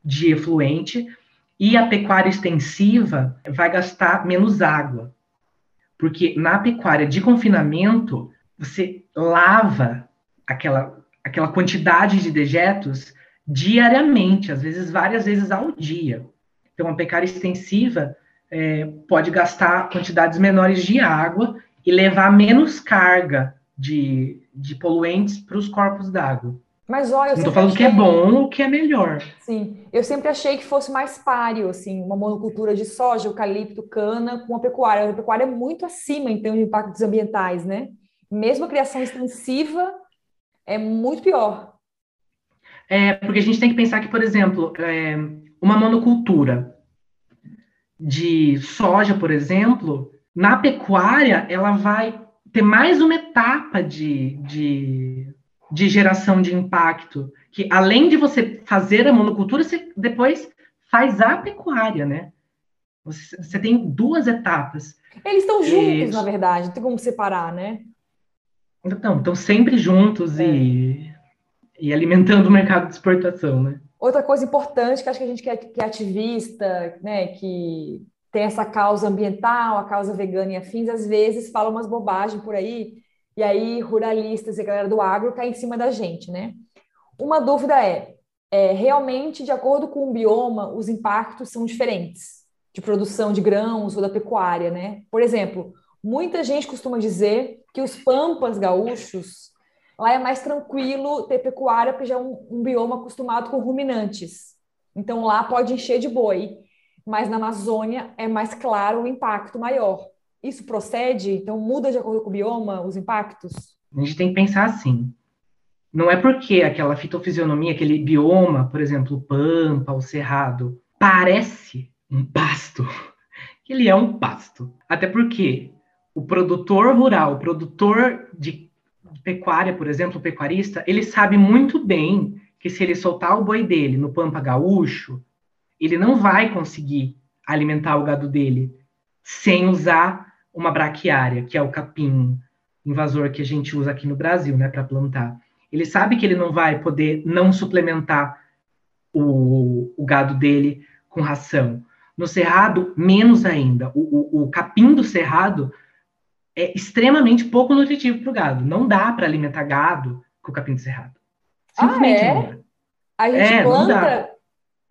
de efluente e a pecuária extensiva vai gastar menos água. Porque na pecuária de confinamento, você lava aquela, aquela quantidade de dejetos diariamente, às vezes várias vezes ao dia. Então, a pecuária extensiva é, pode gastar quantidades menores de água e levar menos carga de, de poluentes para os corpos d'água. Mas olha, eu não estou falando achei... que é bom ou que é melhor. Sim, eu sempre achei que fosse mais páreo, assim, uma monocultura de soja, eucalipto, cana com a pecuária. A pecuária é muito acima em termos de impactos ambientais, né? Mesmo a criação extensiva é muito pior. É, porque a gente tem que pensar que, por exemplo, é, uma monocultura de soja, por exemplo, na pecuária, ela vai ter mais uma etapa de, de, de geração de impacto, que além de você fazer a monocultura, você depois faz a pecuária, né? Você, você tem duas etapas. Eles estão juntos, na verdade, não tem como separar, né? Então, estão sempre juntos é. e, e alimentando o mercado de exportação, né? Outra coisa importante que acho que a gente que é, que é ativista, né, que tem essa causa ambiental, a causa vegana e afins, às vezes fala umas bobagens por aí, e aí ruralistas e a galera do agro cai em cima da gente, né? Uma dúvida é, é, realmente, de acordo com o bioma, os impactos são diferentes de produção de grãos ou da pecuária, né? Por exemplo, muita gente costuma dizer que os pampas gaúchos, lá é mais tranquilo ter pecuária, porque já é um, um bioma acostumado com ruminantes. Então lá pode encher de boi mas na Amazônia é mais claro o impacto maior. Isso procede? Então muda de acordo com o bioma os impactos? A gente tem que pensar assim. Não é porque aquela fitofisionomia, aquele bioma, por exemplo, o pampa, o cerrado, parece um pasto, que ele é um pasto. Até porque o produtor rural, o produtor de pecuária, por exemplo, o pecuarista, ele sabe muito bem que se ele soltar o boi dele no pampa gaúcho, ele não vai conseguir alimentar o gado dele sem usar uma braquiária, que é o capim invasor que a gente usa aqui no Brasil, né, para plantar. Ele sabe que ele não vai poder não suplementar o, o gado dele com ração. No cerrado, menos ainda. O, o, o capim do cerrado é extremamente pouco nutritivo para o gado. Não dá para alimentar gado com o capim do cerrado. Simplesmente ah, é? não dá. A gente é, planta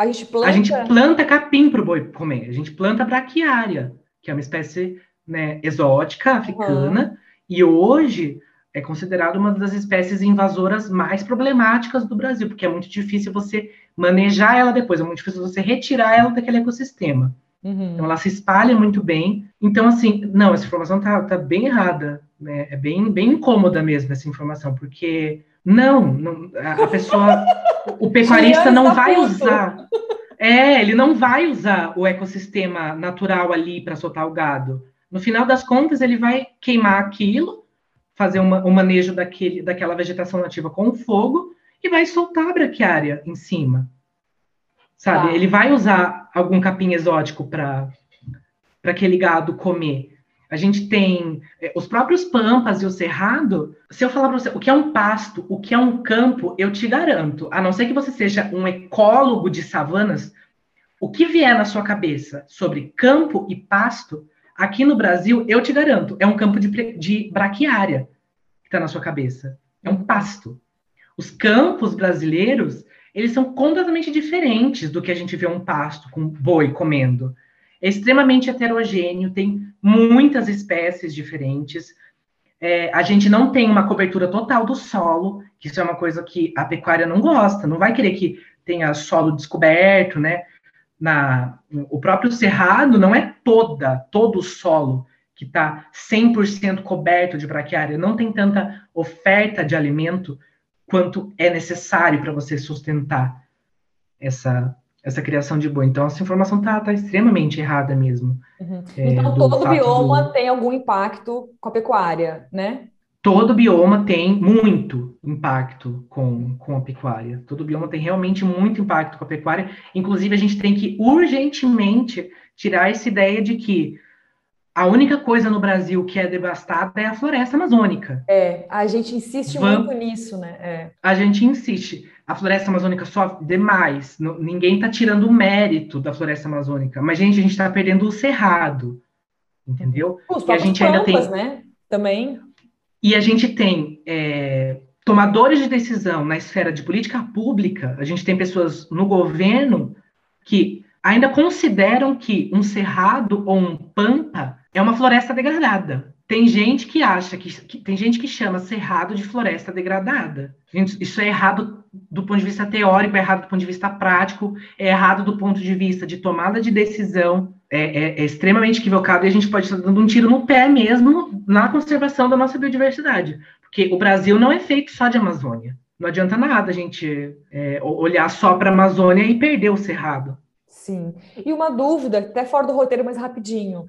a gente planta. A gente planta capim para o boi comer. A gente planta braquiária, que é uma espécie né, exótica africana, uhum. e hoje é considerada uma das espécies invasoras mais problemáticas do Brasil, porque é muito difícil você manejar ela depois, é muito difícil você retirar ela daquele ecossistema. Uhum. Então ela se espalha muito bem. Então, assim, não, essa informação tá, tá bem errada. Né? É bem, bem incômoda mesmo essa informação, porque não, não a pessoa, o pecuarista não vai usar. É, ele não vai usar o ecossistema natural ali para soltar o gado. No final das contas, ele vai queimar aquilo, fazer um manejo daquele, daquela vegetação nativa com fogo e vai soltar a braquiária em cima. Sabe? Tá. Ele vai usar algum capim exótico para aquele gado comer. A gente tem eh, os próprios pampas e o cerrado. Se eu falar para você o que é um pasto, o que é um campo, eu te garanto, a não ser que você seja um ecólogo de savanas, o que vier na sua cabeça sobre campo e pasto, aqui no Brasil, eu te garanto, é um campo de, de braquiária que está na sua cabeça. É um pasto. Os campos brasileiros, eles são completamente diferentes do que a gente vê um pasto com boi comendo. É extremamente heterogêneo, tem muitas espécies diferentes. É, a gente não tem uma cobertura total do solo, que isso é uma coisa que a pecuária não gosta, não vai querer que tenha solo descoberto, né? Na, o próprio cerrado não é toda, todo o solo que está 100% coberto de braquiária, não tem tanta oferta de alimento quanto é necessário para você sustentar essa, essa criação de boi. Então, essa informação está tá extremamente errada mesmo. É, Então, do todo bioma do- tem algum impacto com a pecuária, né? todo bioma tem muito impacto com, com a pecuária. Todo bioma tem realmente muito impacto com a pecuária. Inclusive, a gente tem que urgentemente tirar essa ideia de que a única coisa no Brasil que é devastada é a floresta amazônica. É, a gente insiste Vamos- muito nisso, né? É. A gente insiste. A floresta amazônica sofre demais. Ninguém está tirando o mérito da floresta amazônica. Mas, gente, a gente está perdendo o cerrado. Entendeu? Os E a gente ainda pampas, tem- né? Também. E a gente tem é, tomadores de decisão na esfera de política pública, a gente tem pessoas no governo que ainda consideram que um cerrado ou um pampa é uma floresta degradada. Tem gente que acha que, que- tem gente que chama cerrado de floresta degradada. Gente, isso é errado do ponto de vista teórico, é errado do ponto de vista prático, é errado do ponto de vista de tomada de decisão, é, é- é extremamente equivocado e a gente pode estar dando um tiro no pé mesmo na conservação da nossa biodiversidade. Porque o Brasil não é feito só de Amazônia. Não adianta nada a gente é, olhar só para a Amazônia e perder o cerrado. Sim. E uma dúvida, até fora do roteiro, mas rapidinho.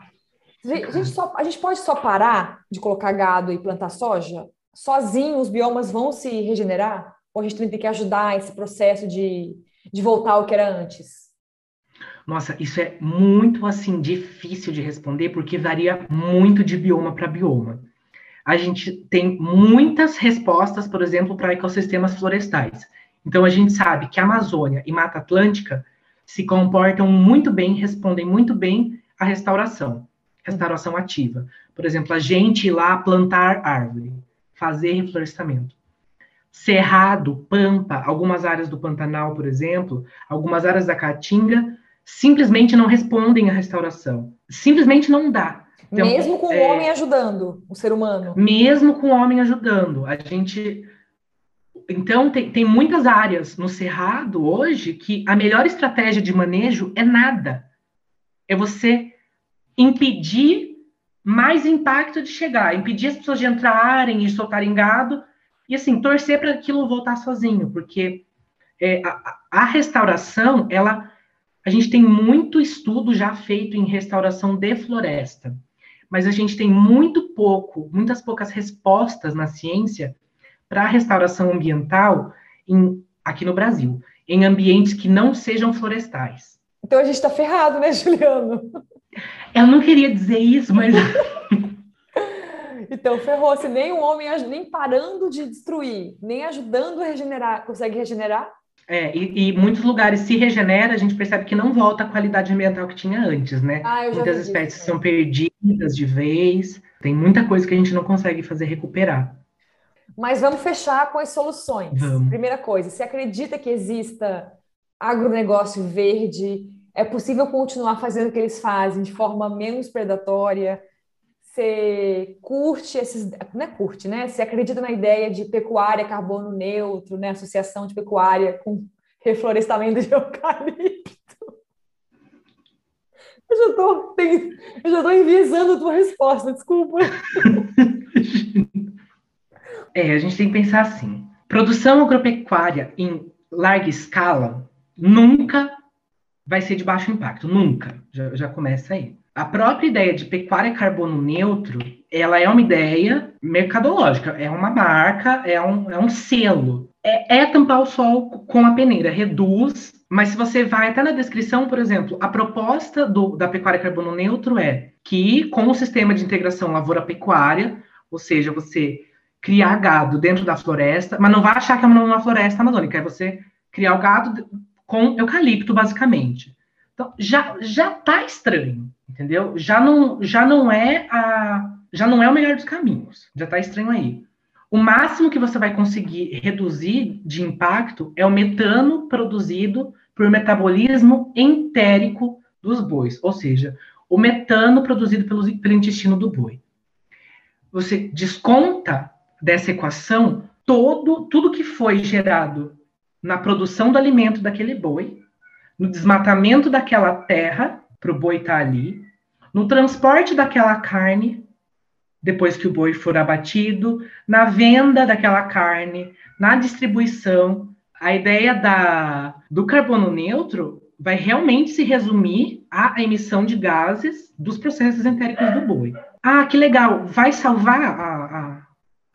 A gente, só- a gente pode só parar de colocar gado e plantar soja? Sozinho os biomas vão se regenerar? Ou a gente tem que ajudar esse processo de, de voltar ao que era antes? Nossa, isso é muito assim difícil de responder porque varia muito de bioma para bioma. A gente tem muitas respostas, por exemplo, para ecossistemas florestais. Então a gente sabe que a Amazônia e Mata Atlântica se comportam muito bem, respondem muito bem à restauração, restauração ativa. Por exemplo, a gente ir lá plantar árvore, fazer reflorestamento. Cerrado, Pampa, algumas áreas do Pantanal, por exemplo, algumas áreas da Caatinga, simplesmente não respondem à restauração. Simplesmente não dá. Então, Mesmo com o é, homem ajudando, o ser humano. mesmo com o homem ajudando. A gente. Então, tem, tem muitas áreas no Cerrado hoje que a melhor estratégia de manejo é nada. É você impedir mais impacto de chegar, impedir as pessoas de entrarem e soltarem gado, e assim, torcer para aquilo voltar sozinho, porque é, a, a- restauração, ela. A gente tem muito estudo já feito em restauração de floresta mas a gente tem muito pouco, muitas poucas respostas na ciência para a restauração ambiental em- aqui no Brasil, em ambientes que não sejam florestais. Então a gente está ferrado, né, Juliano? Eu não queria dizer isso, mas Então ferrou. Se nem o homem, nem parando de destruir, nem ajudando a regenerar, consegue regenerar, é, e, e muitos lugares se regenera, a gente percebe que não volta a qualidade ambiental que tinha antes, né? Ah, Muitas espécies é. são perdidas de vez, tem muita coisa que a gente não consegue fazer recuperar. Mas vamos fechar com as soluções. Vamos. Primeira coisa, você acredita que exista agronegócio verde? É possível continuar fazendo o que eles fazem de forma menos predatória? Você curte esses. Não é curte, né? Você acredita na ideia de pecuária carbono neutro, né? Associação de pecuária com reflorestamento de eucalipto? Eu já tem- eu já tô enviesando a tua resposta, desculpa. É, a gente tem que pensar assim: produção agropecuária em larga escala nunca vai ser de baixo impacto, nunca. Já, já começa aí. A própria ideia de pecuária carbono neutro, ela é uma ideia mercadológica, é uma marca, é um, é um selo. É, é tampar o sol com a peneira, reduz Mas se você vai até na descrição, por exemplo, a proposta do, da pecuária carbono neutro é que, com o sistema de integração lavoura-pecuária, ou seja, você criar gado dentro da floresta, mas não vai achar que é uma floresta amazônica, é você criar o gado com eucalipto, basicamente. Então, já já tá estranho, entendeu? Já não já não é a já não é o melhor dos caminhos. Já tá estranho aí. O máximo que você vai conseguir reduzir de impacto é o metano produzido por metabolismo entérico dos bois, ou seja, o metano produzido pelo, pelo intestino do boi. Você desconta dessa equação todo tudo que foi gerado na produção do alimento daquele boi, no desmatamento daquela terra para o boi estar tá ali, no transporte daquela carne depois que o boi for abatido, na venda daquela carne, na distribuição, a ideia da, do carbono neutro vai realmente se resumir à emissão de gases dos processos entéricos do boi. Ah, que legal! Vai salvar a, a,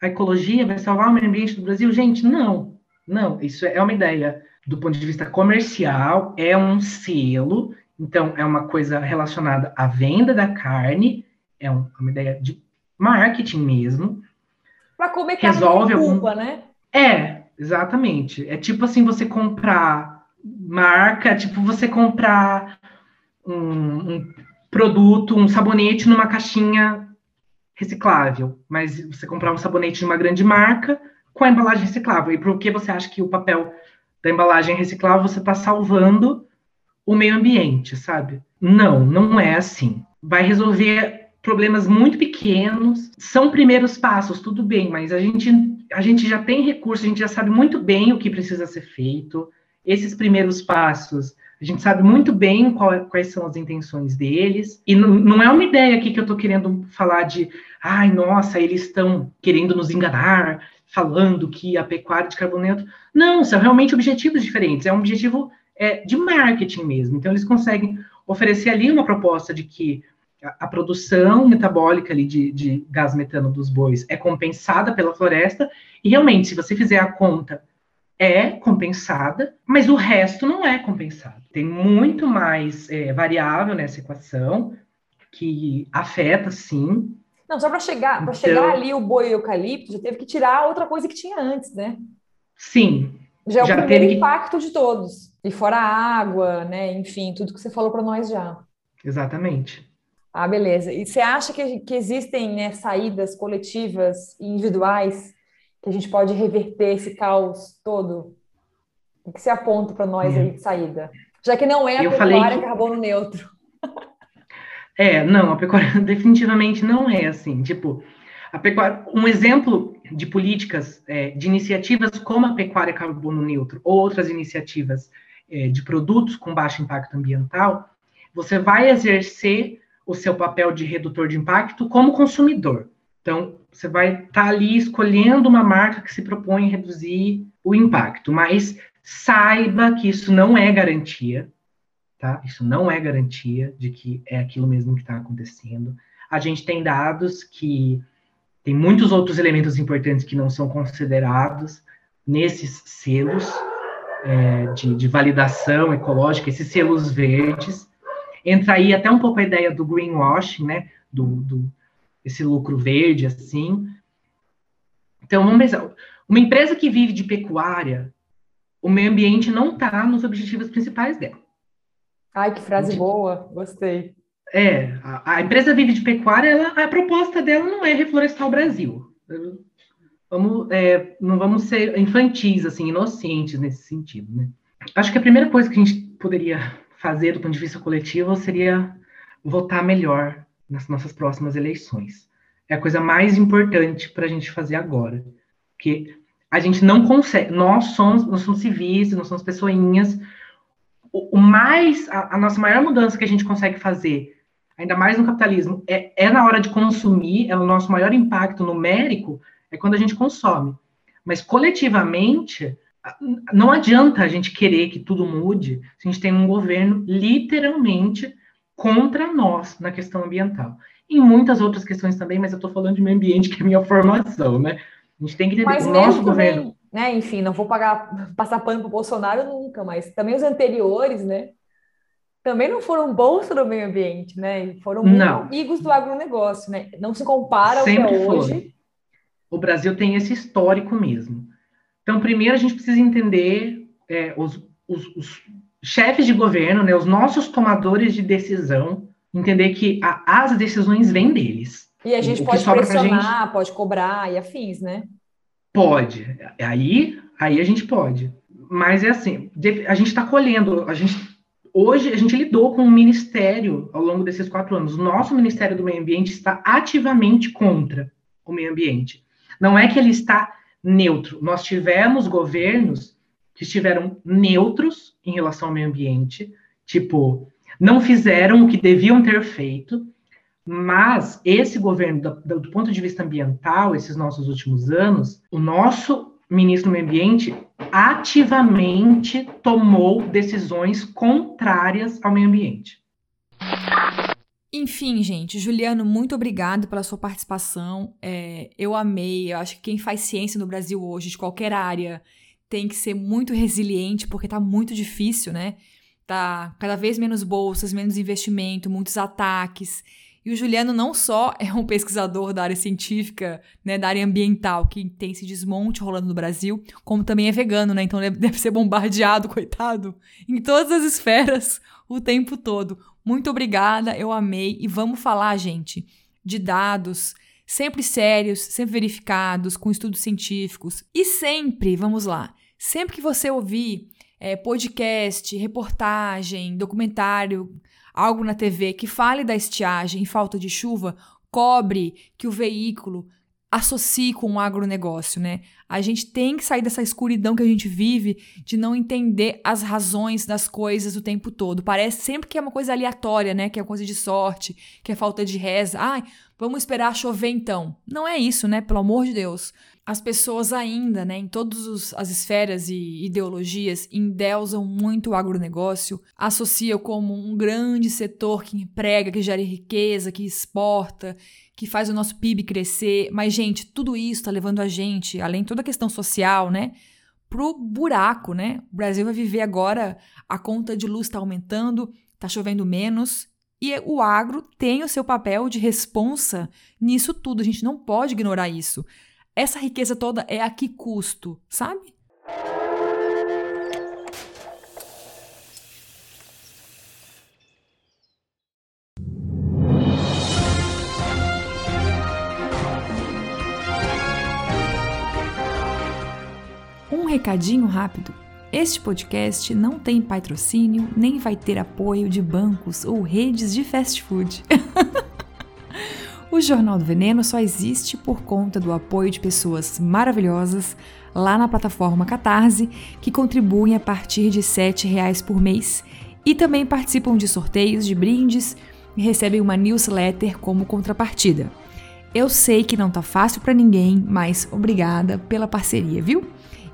a ecologia? Vai salvar o meio ambiente do Brasil? Gente, não. Não, isso é uma ideia do ponto de vista comercial, é um selo, então é uma coisa relacionada à venda da carne, é uma ideia de marketing mesmo. Para comer carne resolve algum... né? É, Exatamente. É tipo assim, você comprar marca, tipo você comprar um, um produto, um sabonete numa caixinha reciclável, mas você comprar um sabonete de uma grande marca com a embalagem reciclável. E por que você acha que o papel da embalagem reciclável você está salvando o meio ambiente, sabe? Não, não é assim. Vai resolver problemas muito pequenos, são primeiros passos, tudo bem, mas a gente, a gente já tem recursos, a gente já sabe muito bem o que precisa ser feito. Esses primeiros passos, a gente sabe muito bem qual, quais são as intenções deles. E não, não é uma ideia aqui que eu estou querendo falar de, ai, nossa, eles estão querendo nos enganar, falando que a pecuária de carboneto. Não, são realmente objetivos diferentes. É um objetivo é, de marketing mesmo. Então, eles conseguem oferecer ali uma proposta de que a, produção metabólica ali de, de gás metano dos bois é compensada pela floresta, e realmente, se você fizer a conta, é compensada, mas o resto não é compensado. Tem muito mais é, variável nessa equação que afeta, sim. Não, só para chegar, para então, chegar ali o boi eucalipto, já teve que tirar outra coisa que tinha antes, né? Sim. Já é o já primeiro teve impacto de todos. E fora a água, né? Enfim, tudo que você falou para nós já. Exatamente. Ah, beleza. E você acha que, que existem né, saídas coletivas e individuais que a gente pode reverter esse caos todo? O que você aponta para nós é. aí de saída? Já que não é a Eu pecuária que... carbono neutro. É, não, a pecuária definitivamente não é assim. Tipo, a pecuária, um exemplo de políticas, é, de iniciativas como a pecuária carbono neutro ou outras iniciativas é, de produtos com baixo impacto ambiental, você vai exercer o seu papel de redutor de impacto como consumidor. Então, você vai estar tá ali escolhendo uma marca que se propõe a reduzir o impacto, mas saiba que isso não é garantia, tá? Isso não é garantia de que é aquilo mesmo que está acontecendo. A gente tem dados que tem muitos outros elementos importantes que não são considerados nesses selos é, de, de validação ecológica, esses selos verdes, entra aí até um pouco a ideia do greenwashing, né? Do, do esse lucro verde, assim. Então, vamos pensar. Uma empresa que vive de pecuária, o meio ambiente não está nos objetivos principais dela. Ai, que frase boa, gostei. É, a, a, empresa vive de pecuária, ela, a proposta dela não é reflorestar o Brasil. Vamos, é, não vamos ser infantis, assim, inocentes nesse sentido, né? Acho que a primeira coisa que a gente poderia fazer do ponto de vista coletivo seria votar melhor nas nossas próximas eleições. É a coisa mais importante para a gente fazer agora, porque a gente não consegue, nós somos, nós somos civis, nós somos pessoinhas, o, o mais, a, a, nossa maior mudança que a gente consegue fazer, ainda mais no capitalismo, é, é na hora de consumir, é o nosso maior impacto numérico, é quando a gente consome. Mas coletivamente, não adianta a gente querer que tudo mude se a gente tem um governo literalmente contra nós na questão ambiental. Em muitas outras questões também, mas eu estou falando de meio ambiente, que é minha formação, né? A gente tem que entender mas o nosso governo. Né? Enfim, não vou pagar, passar pano para o Bolsonaro nunca, mas também os anteriores, né? Também não foram bons para o meio ambiente, né? Foram amigos do agronegócio, né? Não se compara Sempre ao que é hoje. O Brasil tem esse histórico mesmo. Então, primeiro a gente precisa entender é, os, os, os, chefes de governo, né, os nossos tomadores de decisão, entender que a, as decisões vêm deles. E a gente o pode pressionar, gente... pode cobrar e afins, né? Pode. Aí, aí a gente pode. Mas é assim, a gente está colhendo, a gente hoje a gente lidou com um ministério ao longo desses quatro anos. O nosso Ministério do Meio Ambiente está ativamente contra o meio ambiente. Não é que ele está neutro. Nós tivemos governos que estiveram neutros em relação ao meio ambiente, tipo, não fizeram o que deviam ter feito, mas esse governo, do, do ponto de vista ambiental, esses nossos últimos anos, o nosso ministro do Meio Ambiente ativamente tomou decisões contrárias ao meio ambiente. Enfim, gente, Juliano, muito obrigado pela sua participação. É, eu amei. Eu acho que quem faz ciência no Brasil hoje, de qualquer área, tem que ser muito resiliente, porque tá muito difícil, né? Tá cada vez menos bolsas, menos investimento, muitos ataques. E o Juliano não só é um pesquisador da área científica, né, da área ambiental, que tem esse desmonte rolando no Brasil, como também é vegano, né? Então deve ser bombardeado, coitado, em todas as esferas o tempo todo. Muito obrigada, eu amei. E vamos falar, gente, de dados sempre sérios, sempre verificados, com estudos científicos. E sempre, vamos lá, sempre que você ouvir é, podcast, reportagem, documentário, algo na TV que fale da estiagem e falta de chuva, cobre que o veículo associe com o agronegócio, né? A gente tem que sair dessa escuridão que a gente vive de não entender as razões das coisas o tempo todo. Parece sempre que é uma coisa aleatória, né? Que é coisa de sorte, que é falta de reza. Ai, vamos esperar chover então. Não é isso, né? Pelo amor de Deus as pessoas ainda, né, em todas as esferas e ideologias, endeusam muito o agronegócio, associam como um grande setor que emprega, que gera riqueza, que exporta, que faz o nosso PIB crescer. Mas, gente, tudo isso está levando a gente, além de toda a questão social, né, pro buraco, né? O Brasil vai viver agora, a conta de luz está aumentando, está chovendo menos, e o agro tem o seu papel de responsa nisso tudo. A gente não pode ignorar isso. Essa riqueza toda é a que custo, sabe? Um recadinho rápido. Este podcast não tem patrocínio nem vai ter apoio de bancos ou redes de fast food. O Jornal do Veneno só existe por conta do apoio de pessoas maravilhosas lá na plataforma Catarse, que contribuem a partir de R$ 7,00 por mês e também participam de sorteios de brindes e recebem uma newsletter como contrapartida. Eu sei que não tá fácil para ninguém, mas obrigada pela parceria, viu?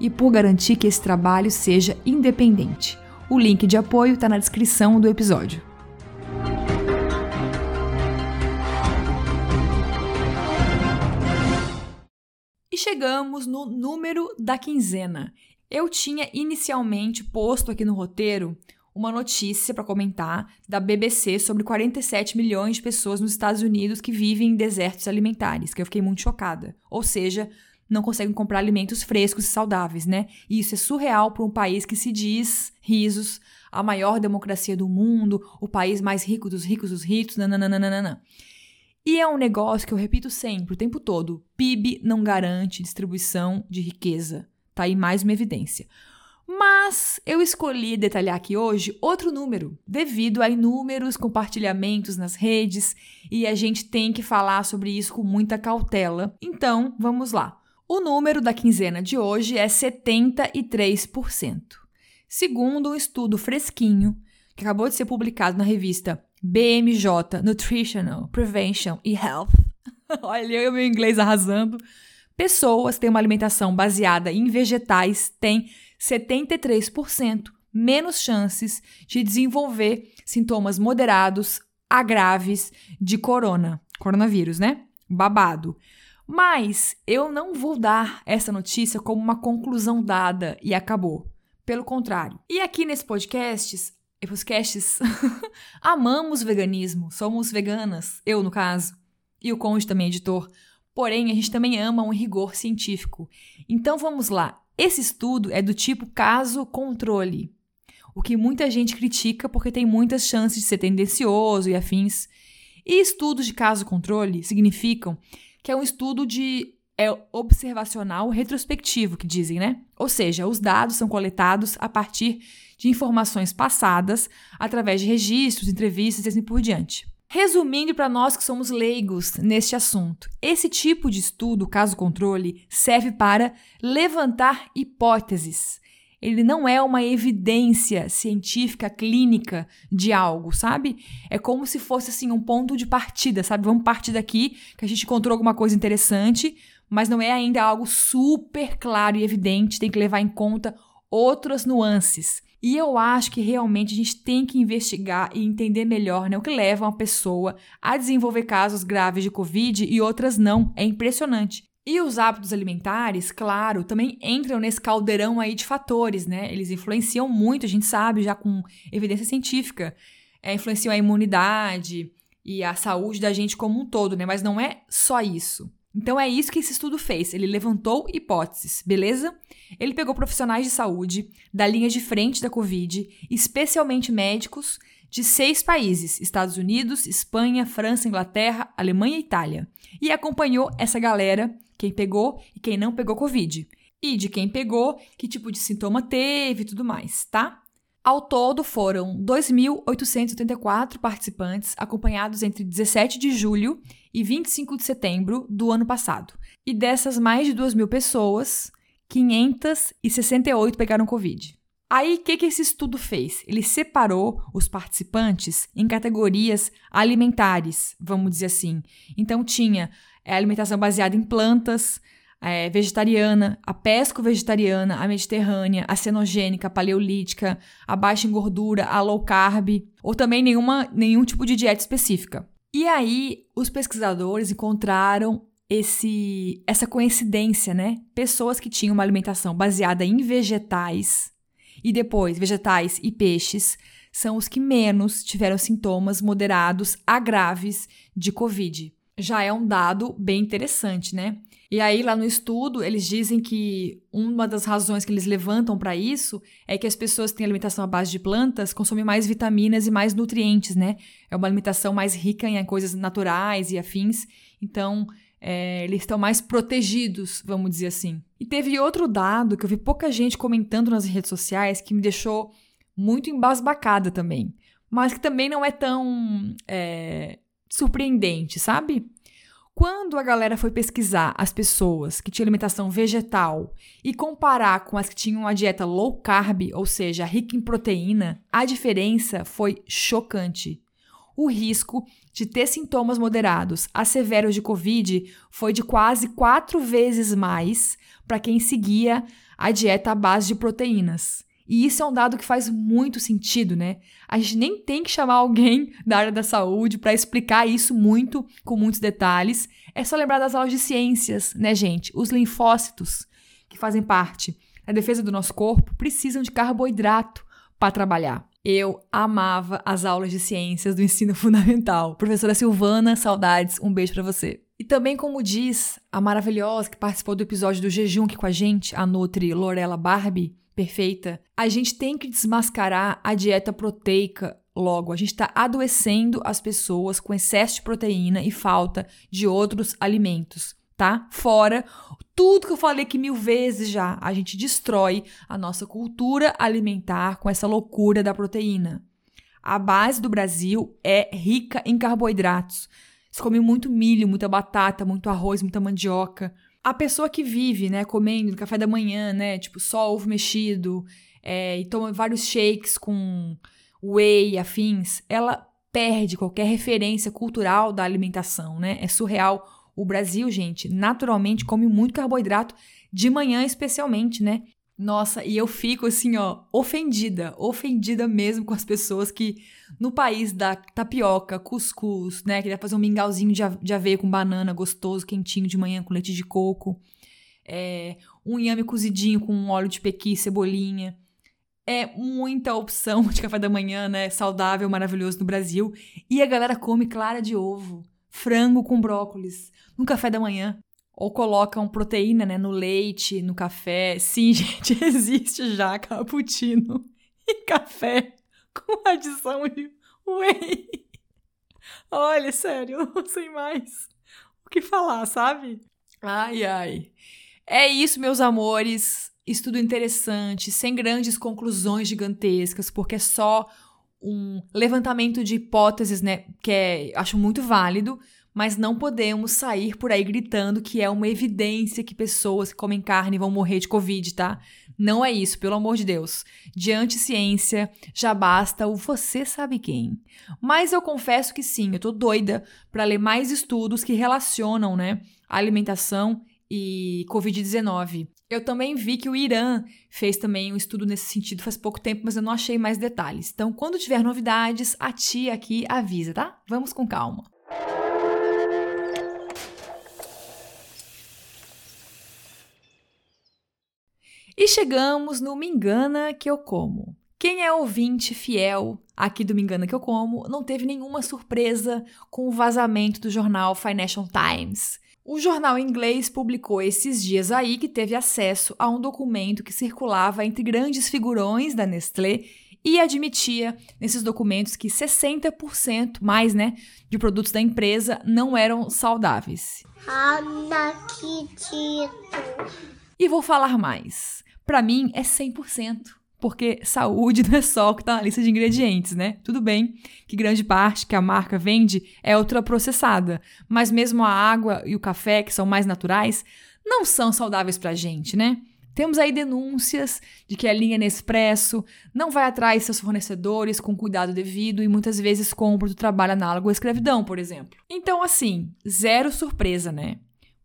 E por garantir que esse trabalho seja independente. O link de apoio está na descrição do episódio. E chegamos no número da quinzena. Eu tinha inicialmente posto aqui no roteiro uma notícia para comentar da BBC sobre 47 milhões de pessoas nos Estados Unidos que vivem em desertos alimentares, que eu fiquei muito chocada. Ou seja, não conseguem comprar alimentos frescos e saudáveis, né? E isso é surreal para um país que se diz, risos, a maior democracia do mundo, o país mais rico dos ricos dos ricos, nananana. E é um negócio que eu repito sempre, o tempo todo: PIB não garante distribuição de riqueza. Tá aí mais uma evidência. Mas eu escolhi detalhar aqui hoje outro número, devido a inúmeros compartilhamentos nas redes e a gente tem que falar sobre isso com muita cautela. Então, vamos lá. O número da quinzena de hoje é 73%. Segundo um estudo fresquinho, que acabou de ser publicado na revista BMJ, Nutritional, Prevention e Health. Olha, eu meu inglês arrasando. Pessoas têm uma alimentação baseada em vegetais têm 73% menos chances de desenvolver sintomas moderados a graves de corona, coronavírus, né? Babado. Mas eu não vou dar essa notícia como uma conclusão dada e acabou. Pelo contrário. E aqui nesse podcast, podcasts, amamos veganismo, somos veganas, eu no caso, e o Conde também editor. Porém, a gente também ama um rigor científico. Então vamos lá. Esse estudo é do tipo caso-controle, o que muita gente critica porque tem muitas chances de ser tendencioso e afins. E estudos de caso-controle significam que é um estudo de é observacional retrospectivo, que dizem, né? Ou seja, os dados são coletados a partir de informações passadas através de registros, entrevistas e assim por diante. Resumindo para nós que somos leigos neste assunto, esse tipo de estudo, caso controle, serve para levantar hipóteses. Ele não é uma evidência científica clínica de algo, sabe? É como se fosse assim um ponto de partida, sabe? Vamos partir daqui que a gente encontrou alguma coisa interessante, mas não é ainda algo super claro e evidente, tem que levar em conta outras nuances. E eu acho que realmente a gente tem que investigar e entender melhor né, o que leva uma pessoa a desenvolver casos graves de Covid e outras não. É impressionante. E os hábitos alimentares, claro, também entram nesse caldeirão aí de fatores, né? Eles influenciam muito, a gente sabe já com evidência científica. É, influenciam a imunidade e a saúde da gente como um todo, né? Mas não é só isso. Então é isso que esse estudo fez. Ele levantou hipóteses, beleza? Ele pegou profissionais de saúde da linha de frente da Covid, especialmente médicos de seis países: Estados Unidos, Espanha, França, Inglaterra, Alemanha e Itália. E acompanhou essa galera, quem pegou e quem não pegou Covid. E de quem pegou, que tipo de sintoma teve e tudo mais, tá? Ao todo, foram 2.884 participantes, acompanhados entre 17 de julho e 25 de setembro do ano passado. E dessas mais de 2 mil pessoas, 568 pegaram Covid. Aí, o que, que esse estudo fez? Ele separou os participantes em categorias alimentares, vamos dizer assim. Então, tinha é, alimentação baseada em plantas, é, vegetariana, a pesco-vegetariana, a mediterrânea, a cenogênica, a paleolítica, a baixa em gordura, a low carb, ou também nenhuma, nenhum tipo de dieta específica. E aí, os pesquisadores encontraram esse, essa coincidência, né? Pessoas que tinham uma alimentação baseada em vegetais e depois vegetais e peixes são os que menos tiveram sintomas moderados a graves de Covid. Já é um dado bem interessante, né? E aí, lá no estudo, eles dizem que uma das razões que eles levantam para isso é que as pessoas que têm alimentação à base de plantas consomem mais vitaminas e mais nutrientes, né? É uma alimentação mais rica em coisas naturais e afins. Então, é, eles estão mais protegidos, vamos dizer assim. E teve outro dado que eu vi pouca gente comentando nas redes sociais que me deixou muito embasbacada também, mas que também não é tão é, surpreendente, sabe? Quando a galera foi pesquisar as pessoas que tinham alimentação vegetal e comparar com as que tinham uma dieta low carb, ou seja, rica em proteína, a diferença foi chocante. O risco de ter sintomas moderados a severos de Covid foi de quase quatro vezes mais para quem seguia a dieta à base de proteínas. E isso é um dado que faz muito sentido, né? A gente nem tem que chamar alguém da área da saúde para explicar isso muito com muitos detalhes. É só lembrar das aulas de ciências, né, gente? Os linfócitos que fazem parte da defesa do nosso corpo precisam de carboidrato para trabalhar. Eu amava as aulas de ciências do ensino fundamental. Professora Silvana, saudades, um beijo para você. E também, como diz a maravilhosa que participou do episódio do jejum aqui com a gente, a Nutri Lorela Barbie, perfeita, a gente tem que desmascarar a dieta proteica logo. A gente está adoecendo as pessoas com excesso de proteína e falta de outros alimentos, tá? Fora tudo que eu falei aqui mil vezes já. A gente destrói a nossa cultura alimentar com essa loucura da proteína. A base do Brasil é rica em carboidratos. Se come muito milho, muita batata, muito arroz, muita mandioca a pessoa que vive, né, comendo no café da manhã, né, tipo só ovo mexido, é, e toma vários shakes com whey e afins, ela perde qualquer referência cultural da alimentação, né? É surreal. O Brasil, gente, naturalmente come muito carboidrato de manhã especialmente, né? Nossa, e eu fico assim, ó, ofendida, ofendida mesmo com as pessoas que no país da tapioca, cuscuz, né, queria fazer um mingauzinho de aveia com banana gostoso, quentinho de manhã com leite de coco, é, um inhame cozidinho com óleo de pequi, cebolinha. É muita opção de café da manhã, né, saudável, maravilhoso no Brasil. E a galera come clara de ovo, frango com brócolis no café da manhã ou colocam proteína né, no leite, no café. Sim, gente, existe já cappuccino e café com adição de whey. Olha, sério, não sei mais o que falar, sabe? Ai, ai. É isso, meus amores. Estudo interessante, sem grandes conclusões gigantescas, porque é só um levantamento de hipóteses, né, que é, acho muito válido, mas não podemos sair por aí gritando que é uma evidência que pessoas que comem carne vão morrer de Covid, tá? Não é isso, pelo amor de Deus. Diante ciência, já basta o você sabe quem. Mas eu confesso que sim, eu tô doida para ler mais estudos que relacionam, né, alimentação e Covid-19. Eu também vi que o Irã fez também um estudo nesse sentido faz pouco tempo, mas eu não achei mais detalhes. Então, quando tiver novidades, a tia aqui avisa, tá? Vamos com calma. E chegamos no Me Engana Que Eu Como. Quem é ouvinte fiel aqui do Me Engana Que Eu Como não teve nenhuma surpresa com o vazamento do jornal Financial Times. O jornal inglês publicou esses dias aí que teve acesso a um documento que circulava entre grandes figurões da Nestlé e admitia nesses documentos que 60% mais, né, de produtos da empresa não eram saudáveis. E vou falar mais para mim é 100%. Porque saúde não é só o que está na lista de ingredientes, né? Tudo bem que grande parte que a marca vende é ultraprocessada, mas mesmo a água e o café, que são mais naturais, não são saudáveis para a gente, né? Temos aí denúncias de que a linha Nespresso não vai atrás seus fornecedores com cuidado devido e muitas vezes compra do trabalho análogo à escravidão, por exemplo. Então, assim, zero surpresa, né?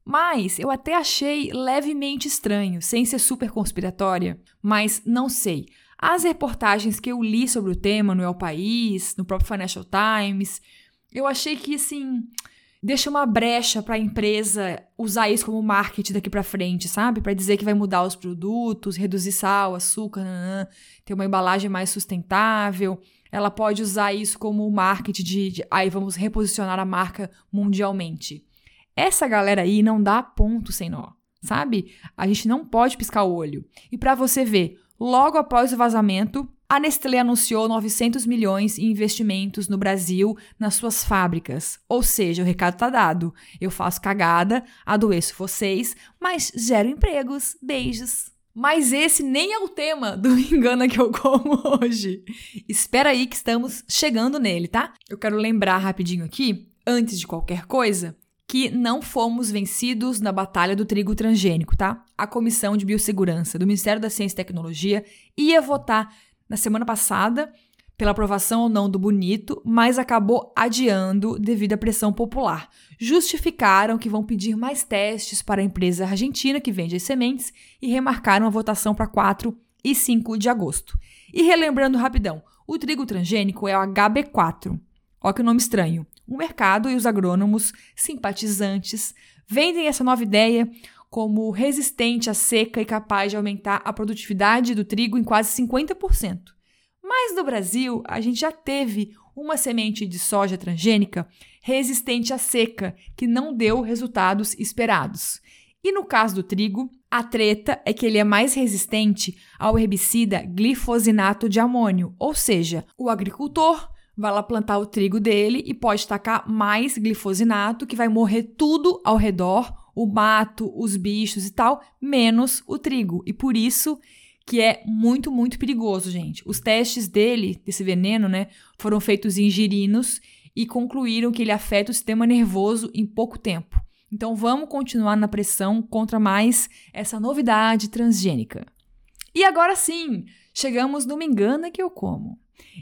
Mas eu até achei levemente estranho, sem ser super conspiratória. Mas não sei. As reportagens que eu li sobre o tema no El País, no próprio Financial Times, eu achei que assim deixa uma brecha para a empresa usar isso como marketing daqui para frente, sabe? Para dizer que vai mudar os produtos, reduzir sal, açúcar, nanã, ter uma embalagem mais sustentável. Ela pode usar isso como marketing de, de aí vamos reposicionar a marca mundialmente. Essa galera aí não dá ponto sem nó, sabe? A gente não pode piscar o olho. E para você ver, logo após o vazamento, a Nestlé anunciou 900 milhões em investimentos no Brasil nas suas fábricas. Ou seja, o recado tá dado. Eu faço cagada, adoeço vocês, mas gero empregos. Beijos. Mas esse nem é o tema do Engana que eu como hoje. Espera aí que estamos chegando nele, tá? Eu quero lembrar rapidinho aqui, antes de qualquer coisa, que não fomos vencidos na batalha do trigo transgênico, tá? A Comissão de Biossegurança do Ministério da Ciência e Tecnologia ia votar na semana passada pela aprovação ou não do bonito, mas acabou adiando devido à pressão popular. Justificaram que vão pedir mais testes para a empresa argentina que vende as sementes e remarcaram a votação para 4 e 5 de agosto. E relembrando rapidão, o trigo transgênico é o HB4. Olha que nome estranho. O mercado e os agrônomos simpatizantes vendem essa nova ideia como resistente à seca e capaz de aumentar a produtividade do trigo em quase 50%. Mas no Brasil, a gente já teve uma semente de soja transgênica resistente à seca, que não deu resultados esperados. E no caso do trigo, a treta é que ele é mais resistente ao herbicida glifosinato de amônio, ou seja, o agricultor vai lá plantar o trigo dele e pode tacar mais glifosinato, que vai morrer tudo ao redor, o mato, os bichos e tal, menos o trigo. E por isso que é muito, muito perigoso, gente. Os testes dele, desse veneno, né, foram feitos em girinos e concluíram que ele afeta o sistema nervoso em pouco tempo. Então vamos continuar na pressão contra mais essa novidade transgênica. E agora sim, chegamos no Me Engana Que Eu Como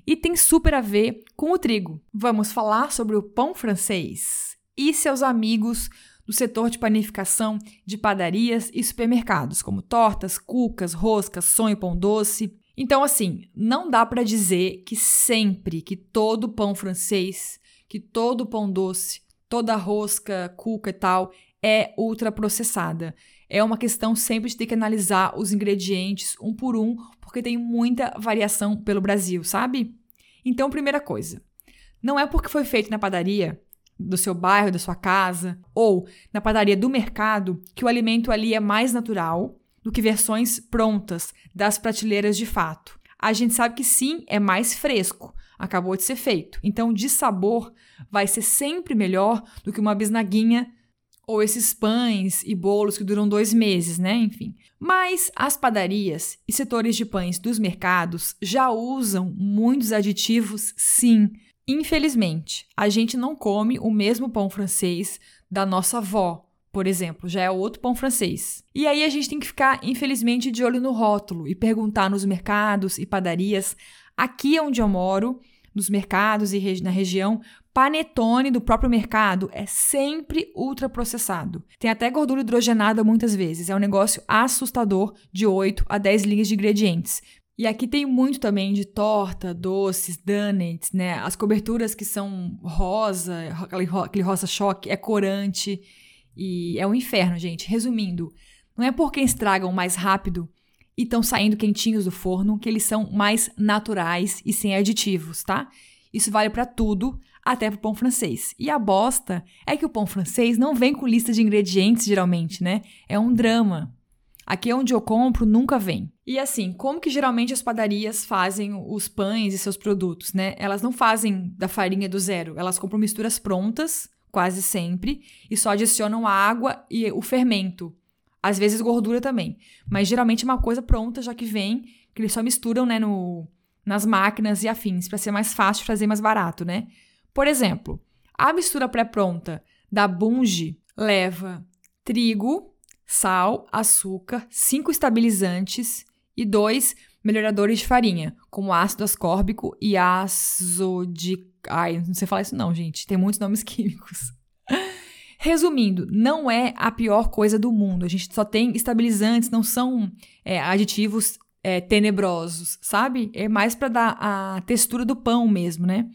e tem super a ver com o trigo. Vamos falar sobre o pão francês e seus amigos do setor de panificação de padarias e supermercados, como tortas, cucas, roscas, sonho, pão doce. Então, assim, não dá para dizer que sempre que todo pão francês, que todo pão doce, toda rosca, cuca e tal é ultraprocessada. É uma questão sempre de ter que analisar os ingredientes um por um, porque tem muita variação pelo Brasil, sabe? Então, primeira coisa, não é porque foi feito na padaria do seu bairro, da sua casa, ou na padaria do mercado, que o alimento ali é mais natural do que versões prontas das prateleiras de fato. A gente sabe que sim, é mais fresco, acabou de ser feito. Então, de sabor, vai ser sempre melhor do que uma bisnaguinha ou esses pães e bolos que duram dois meses, né? Enfim. Mas as padarias e setores de pães dos mercados já usam muitos aditivos, sim. Infelizmente, a gente não come o mesmo pão francês da nossa avó, por exemplo, já é outro pão francês. E aí a gente tem que ficar, infelizmente, de olho no rótulo e perguntar nos mercados e padarias aqui onde eu moro, nos mercados e na região, panetone do próprio mercado é sempre ultraprocessado. Tem até gordura hidrogenada muitas vezes. É um negócio assustador de 8 a 10 linhas de ingredientes. E aqui tem muito também de torta, doces, donuts, né? As coberturas que são rosa, aquele rosa choque, é corante. E é um inferno, gente. Resumindo, não é porque estragam mais rápido e estão saindo quentinhos do forno que eles são mais naturais e sem aditivos, tá? Isso vale para tudo, até pro pão francês. E a bosta é que o pão francês não vem com lista de ingredientes, geralmente, né? É um drama. Aqui onde eu compro nunca vem. E assim, como que geralmente as padarias fazem os pães e seus produtos, né? Elas não fazem da farinha do zero, elas compram misturas prontas, quase sempre, e só adicionam água e o fermento. Às vezes gordura também, mas geralmente é uma coisa pronta já que vem, que eles só misturam, né, no, nas máquinas e afins, para ser mais fácil fazer mais barato, né? Por exemplo, a mistura pré-pronta da Bunge leva trigo, sal, açúcar, cinco estabilizantes e dois melhoradores de farinha, como ácido ascórbico e de. Ai, não sei falar isso não, gente. Tem muitos nomes químicos. Resumindo, não é a pior coisa do mundo. A gente só tem estabilizantes, não são é, aditivos é, tenebrosos, sabe? É mais para dar a textura do pão mesmo, né?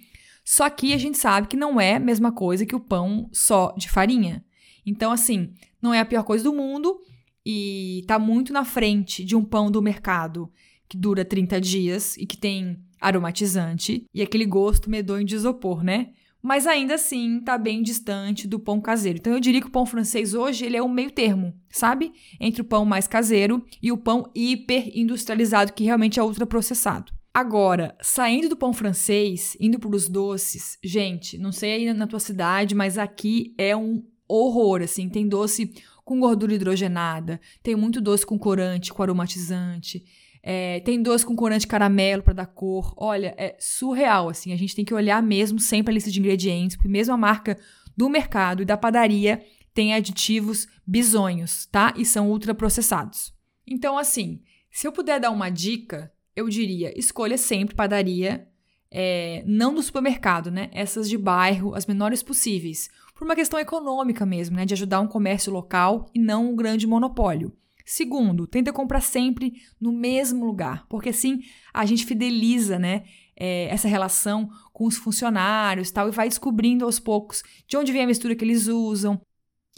Só que a gente sabe que não é a mesma coisa que o pão só de farinha. Então, assim, não é a pior coisa do mundo e tá muito na frente de um pão do mercado que dura 30 dias e que tem aromatizante e aquele gosto medonho de isopor, né? Mas ainda assim tá bem distante do pão caseiro. Então eu diria que o pão francês hoje ele é um meio termo, sabe? Entre o pão mais caseiro e o pão hiper industrializado que realmente é ultraprocessado. Agora, saindo do pão francês, indo para os doces, gente, não sei aí na tua cidade, mas aqui é um horror, assim. Tem doce com gordura hidrogenada, tem muito doce com corante, com aromatizante, é, tem doce com corante caramelo para dar cor. Olha, é surreal, assim. A gente tem que olhar mesmo sempre a lista de ingredientes, porque mesmo a marca do mercado e da padaria tem aditivos bizonhos, tá? E são ultraprocessados. Então, assim, se eu puder dar uma dica, eu diria: escolha sempre padaria, é, não do supermercado, né? Essas de bairro, as menores possíveis por uma questão econômica mesmo, né, de ajudar um comércio local e não um grande monopólio. Segundo, tenta comprar sempre no mesmo lugar, porque assim a gente fideliza, né, é, essa relação com os funcionários tal, e vai descobrindo aos poucos de onde vem a mistura que eles usam.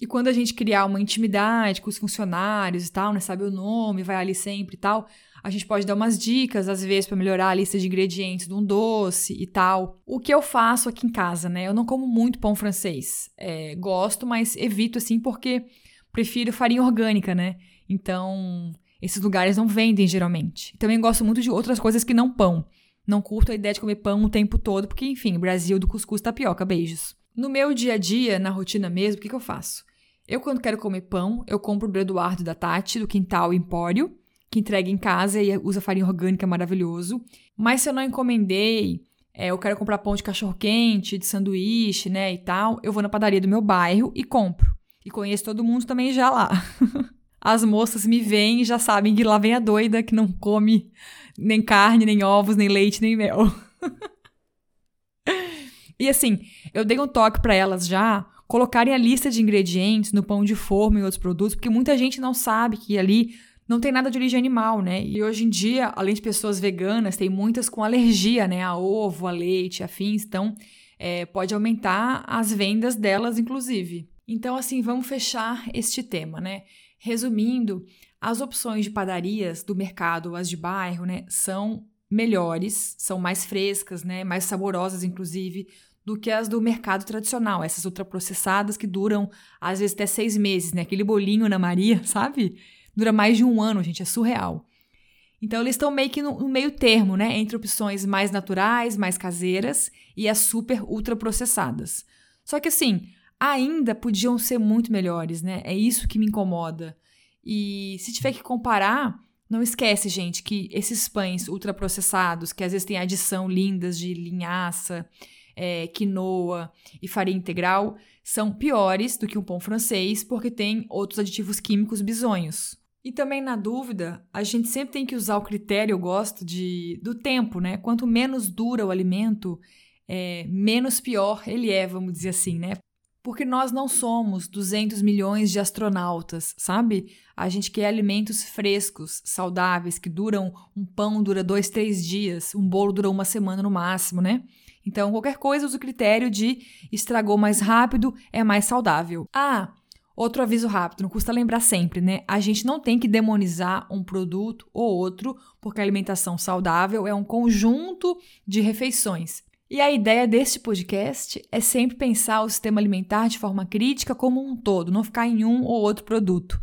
E quando a gente criar uma intimidade com os funcionários e tal, né, sabe o nome, vai ali sempre e tal, a gente pode dar umas dicas, às vezes, para melhorar a lista de ingredientes de um doce e tal. O que eu faço aqui em casa, né? Eu não como muito pão francês. É, gosto, mas evito assim porque prefiro farinha orgânica, né? Então, esses lugares não vendem geralmente. Também gosto muito de outras coisas que não pão. Não curto a ideia de comer pão o tempo todo, porque, enfim, Brasil do cuscuz tapioca, beijos. No meu dia a dia, na rotina mesmo, o que, que eu faço? Eu, quando quero comer pão, eu compro do Eduardo da Tati, do Quintal Empório, que entrega em casa e usa farinha orgânica maravilhoso. Mas se eu não encomendei, é, eu quero comprar pão de cachorro-quente, de sanduíche, né, e tal, eu vou na padaria do meu bairro e compro. E conheço todo mundo também já lá. As moças me veem e já sabem que lá vem a doida que não come nem carne, nem ovos, nem leite, nem mel. e assim, eu dei um toque para elas já colocarem a lista de ingredientes no pão de forma e outros produtos, porque muita gente não sabe que ali não tem nada de origem animal, né? E hoje em dia, além de pessoas veganas, tem muitas com alergia, né? A ovo, a leite, afins. Então, é, pode aumentar as vendas delas, inclusive. Então, assim, vamos fechar este tema, né? Resumindo, as opções de padarias do mercado, as de bairro, né, são melhores, são mais frescas, né, mais saborosas, inclusive, do que as do mercado tradicional, essas ultraprocessadas que duram às vezes até seis meses, né? Aquele bolinho na Maria, sabe? Dura mais de um ano, gente, é surreal. Então eles estão meio que no, no, meio termo, né? Entre opções mais naturais, mais caseiras e as super ultraprocessadas. Só que assim, ainda podiam ser muito melhores, né? É isso que me incomoda. E se tiver que comparar, não esquece, gente, que esses pães ultraprocessados, que às vezes têm adição lindas de linhaça, é, quinoa e farinha integral, são piores do que um pão francês porque tem outros aditivos químicos bizonhos. E também, na dúvida, a gente sempre tem que usar o critério, eu gosto, de, do tempo, né? Quanto menos dura o alimento, é, menos pior ele é, vamos dizer assim, né? Porque nós não somos 200 milhões de astronautas, sabe? A gente quer alimentos frescos, saudáveis, que duram. Um pão dura dois, três dias, um bolo dura uma semana no máximo, né? Então, qualquer coisa usa o critério de estragou mais rápido, é mais saudável. Ah, outro aviso rápido, não custa lembrar sempre, né? A gente não tem que demonizar um produto ou outro, porque a alimentação saudável é um conjunto de refeições. E a ideia deste podcast é sempre pensar o sistema alimentar de forma crítica como um todo, não ficar em um ou outro produto.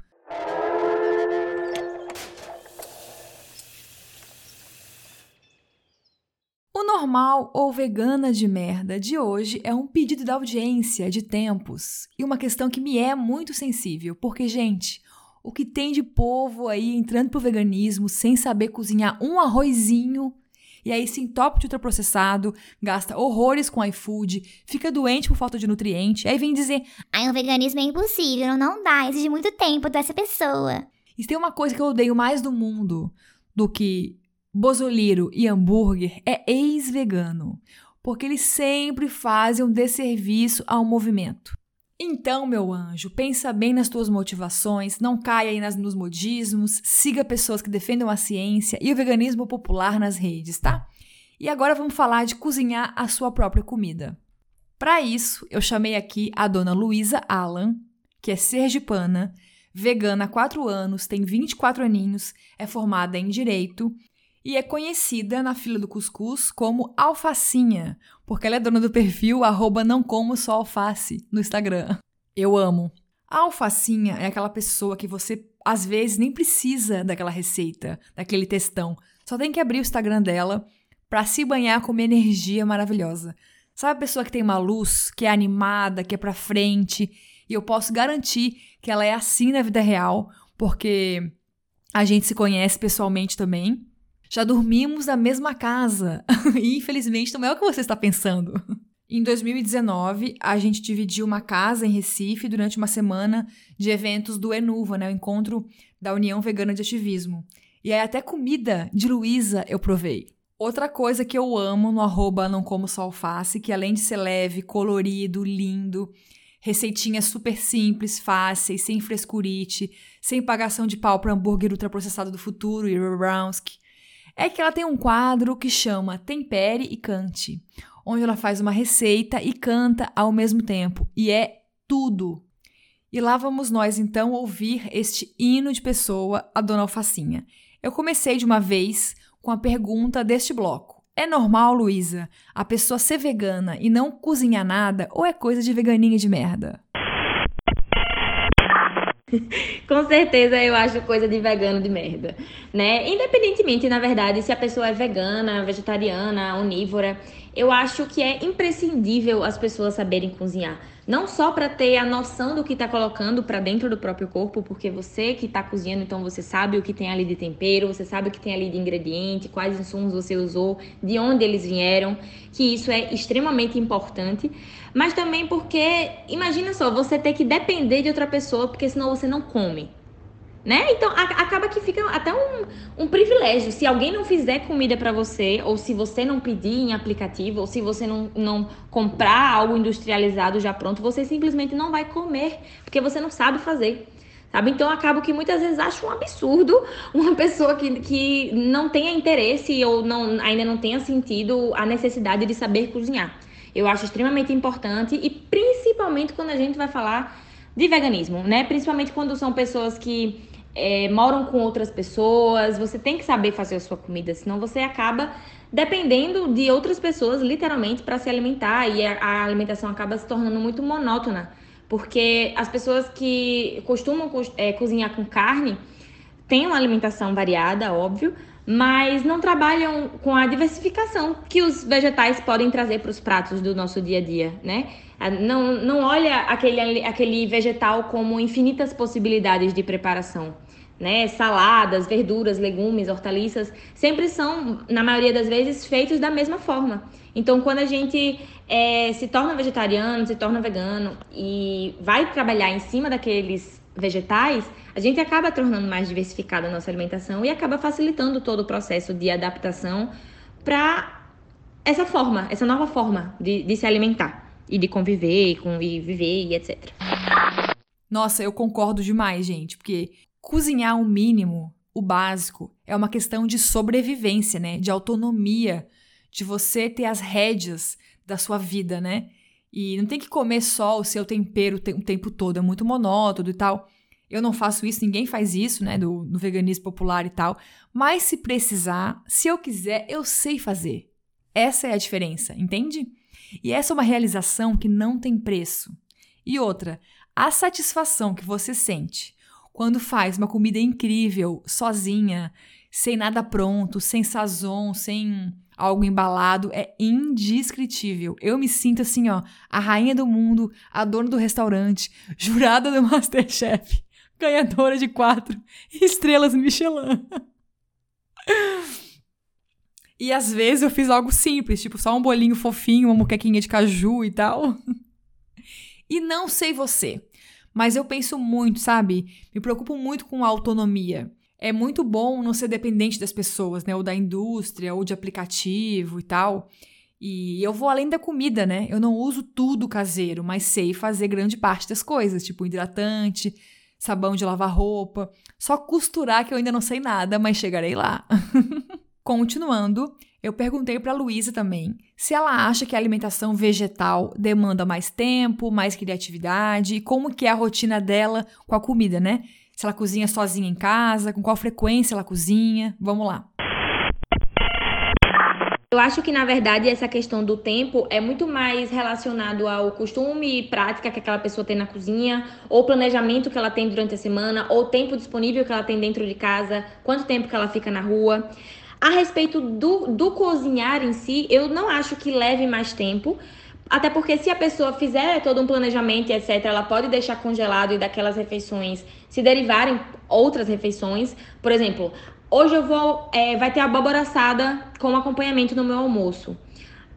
O normal ou vegana de merda de hoje é um pedido da audiência de tempos e uma questão que me é muito sensível, porque, gente, o que tem de povo aí entrando pro veganismo sem saber cozinhar um arrozinho e aí se entope de ultraprocessado, gasta horrores com iFood, fica doente por falta de nutriente, aí vem dizer: Ai, o veganismo é impossível, não dá, exige muito tempo dessa pessoa. E tem uma coisa que eu odeio mais do mundo do que bozoliro e hambúrguer, é ex-vegano. Porque eles sempre fazem um desserviço ao movimento. Então, meu anjo, pensa bem nas tuas motivações, não caia aí nas, nos modismos, siga pessoas que defendam a ciência e o veganismo popular nas redes, tá? E agora vamos falar de cozinhar a sua própria comida. Para isso, eu chamei aqui a dona Luísa Alan, que é sergipana, vegana há 4 anos, tem 24 aninhos, é formada em Direito e é conhecida na fila do cuscuz como Alfacinha, porque ela é dona do perfil arroba não como só alface no Instagram. Eu amo. A alfacinha é aquela pessoa que você às vezes nem precisa daquela receita, daquele textão. Só tem que abrir o Instagram dela para se banhar com uma energia maravilhosa. Sabe a pessoa que tem uma luz, que é animada, que é pra frente? E eu posso garantir que ela é assim na vida real, porque a gente se conhece pessoalmente também. Já dormimos na mesma casa. e infelizmente não é o que você está pensando. Em 2019, a gente dividiu uma casa em Recife durante uma semana de eventos do Enuva, né, o encontro da União Vegana de Ativismo. E aí até comida de Luísa eu provei. Outra coisa que eu amo no arroba não como só alface, que além de ser leve, colorido, lindo, receitinhas super simples, fáceis, sem frescurite, sem pagação de pau para hambúrguer ultraprocessado do futuro e Brownsky, é que ela tem um quadro que chama Tempere e Cante, onde ela faz uma receita e canta ao mesmo tempo, e é tudo. E lá vamos nós então ouvir este hino de pessoa, a Dona Alfacinha. Eu comecei de uma vez com a pergunta deste bloco. É normal, Luísa, a pessoa ser vegana e não cozinhar nada ou é coisa de veganinha de merda? Com certeza eu acho coisa de vegano de merda, né? Independentemente, na verdade, se a pessoa é vegana, vegetariana, onívora, eu acho que é imprescindível as pessoas saberem cozinhar. Não só para ter a noção do que está colocando para dentro do próprio corpo, porque você que está cozinhando, então você sabe o que tem ali de tempero, você sabe o que tem ali de ingrediente, quais insumos você usou, de onde eles vieram, que isso é extremamente importante. Mas também porque, imagina só, você ter que depender de outra pessoa, porque senão você não come. Né? Então a, acaba que fica até um, um privilégio. Se alguém não fizer comida para você, ou se você não pedir em aplicativo, ou se você não, não comprar algo industrializado já pronto, você simplesmente não vai comer, porque você não sabe fazer. Sabe? Então acabo que muitas vezes acho um absurdo uma pessoa que, que não tenha interesse ou não, ainda não tenha sentido a necessidade de saber cozinhar. Eu acho extremamente importante e principalmente quando a gente vai falar de veganismo, né? Principalmente quando são pessoas que é, moram com outras pessoas, você tem que saber fazer a sua comida, senão você acaba dependendo de outras pessoas, literalmente, para se alimentar e a, a, alimentação acaba se tornando muito monótona, porque as pessoas que costumam é, cozinhar com carne têm uma alimentação variada, óbvio, mas não trabalham com a diversificação que os vegetais podem trazer para os pratos do nosso dia a dia, né? Não, não olha aquele, aquele vegetal como infinitas possibilidades de preparação. Né? Saladas, verduras, legumes, hortaliças, sempre são, na maioria das vezes, feitos da mesma forma. Então, quando a gente é, se torna vegetariano, se torna vegano e vai trabalhar em cima daqueles vegetais, a gente acaba tornando mais diversificada a nossa alimentação e acaba facilitando todo o processo de adaptação para essa forma, essa nova forma de, de se alimentar e de conviver com, e viver e etc. Nossa, eu concordo demais, gente, porque cozinhar o mínimo, o básico, é uma questão de sobrevivência, né? De autonomia, de você ter as rédeas da sua vida, né? E não tem que comer só o seu tempero o tempo todo, é muito monótono e tal. Eu não faço isso, ninguém faz isso, né, do, veganismo popular e tal. Mas se precisar, se eu quiser, eu sei fazer. Essa é a diferença, entende? E essa é uma realização que não tem preço. E outra, a satisfação que você sente quando faz uma comida incrível, sozinha, sem nada pronto, sem sazon, sem algo embalado, é indescritível. Eu me sinto assim, ó, a rainha do mundo, a dona do restaurante, jurada do Masterchef, ganhadora de quatro estrelas Michelin. E às vezes eu fiz algo simples, tipo só um bolinho fofinho, uma moquequinha de caju e tal. E não sei você, mas eu penso muito, sabe? Me preocupo muito com a autonomia. É muito bom não ser dependente das pessoas, né? Ou da indústria, ou de aplicativo e tal. E eu vou além da comida, né? Eu não uso tudo caseiro, mas sei fazer grande parte das coisas, tipo hidratante, sabão de lavar roupa. Só costurar que eu ainda não sei nada, mas chegarei lá. Continuando, eu perguntei para Luísa também se ela acha que a alimentação vegetal demanda mais tempo, mais criatividade e como que é a rotina dela com a comida, né? Se ela cozinha sozinha em casa, com qual frequência ela cozinha. Vamos lá. Eu acho que, na verdade, essa questão do tempo é muito mais relacionado ao costume e prática que aquela pessoa tem na cozinha, ou planejamento que ela tem durante a semana, ou tempo disponível que ela tem dentro de casa, quanto tempo que ela fica na rua. A respeito do, do cozinhar em si, eu não acho que leve mais tempo. Até porque se a pessoa fizer todo um planejamento etc., ela pode deixar congelado e daquelas refeições se derivarem outras refeições. Por exemplo, hoje eu vou. É, vai ter abóbora assada com acompanhamento no meu almoço.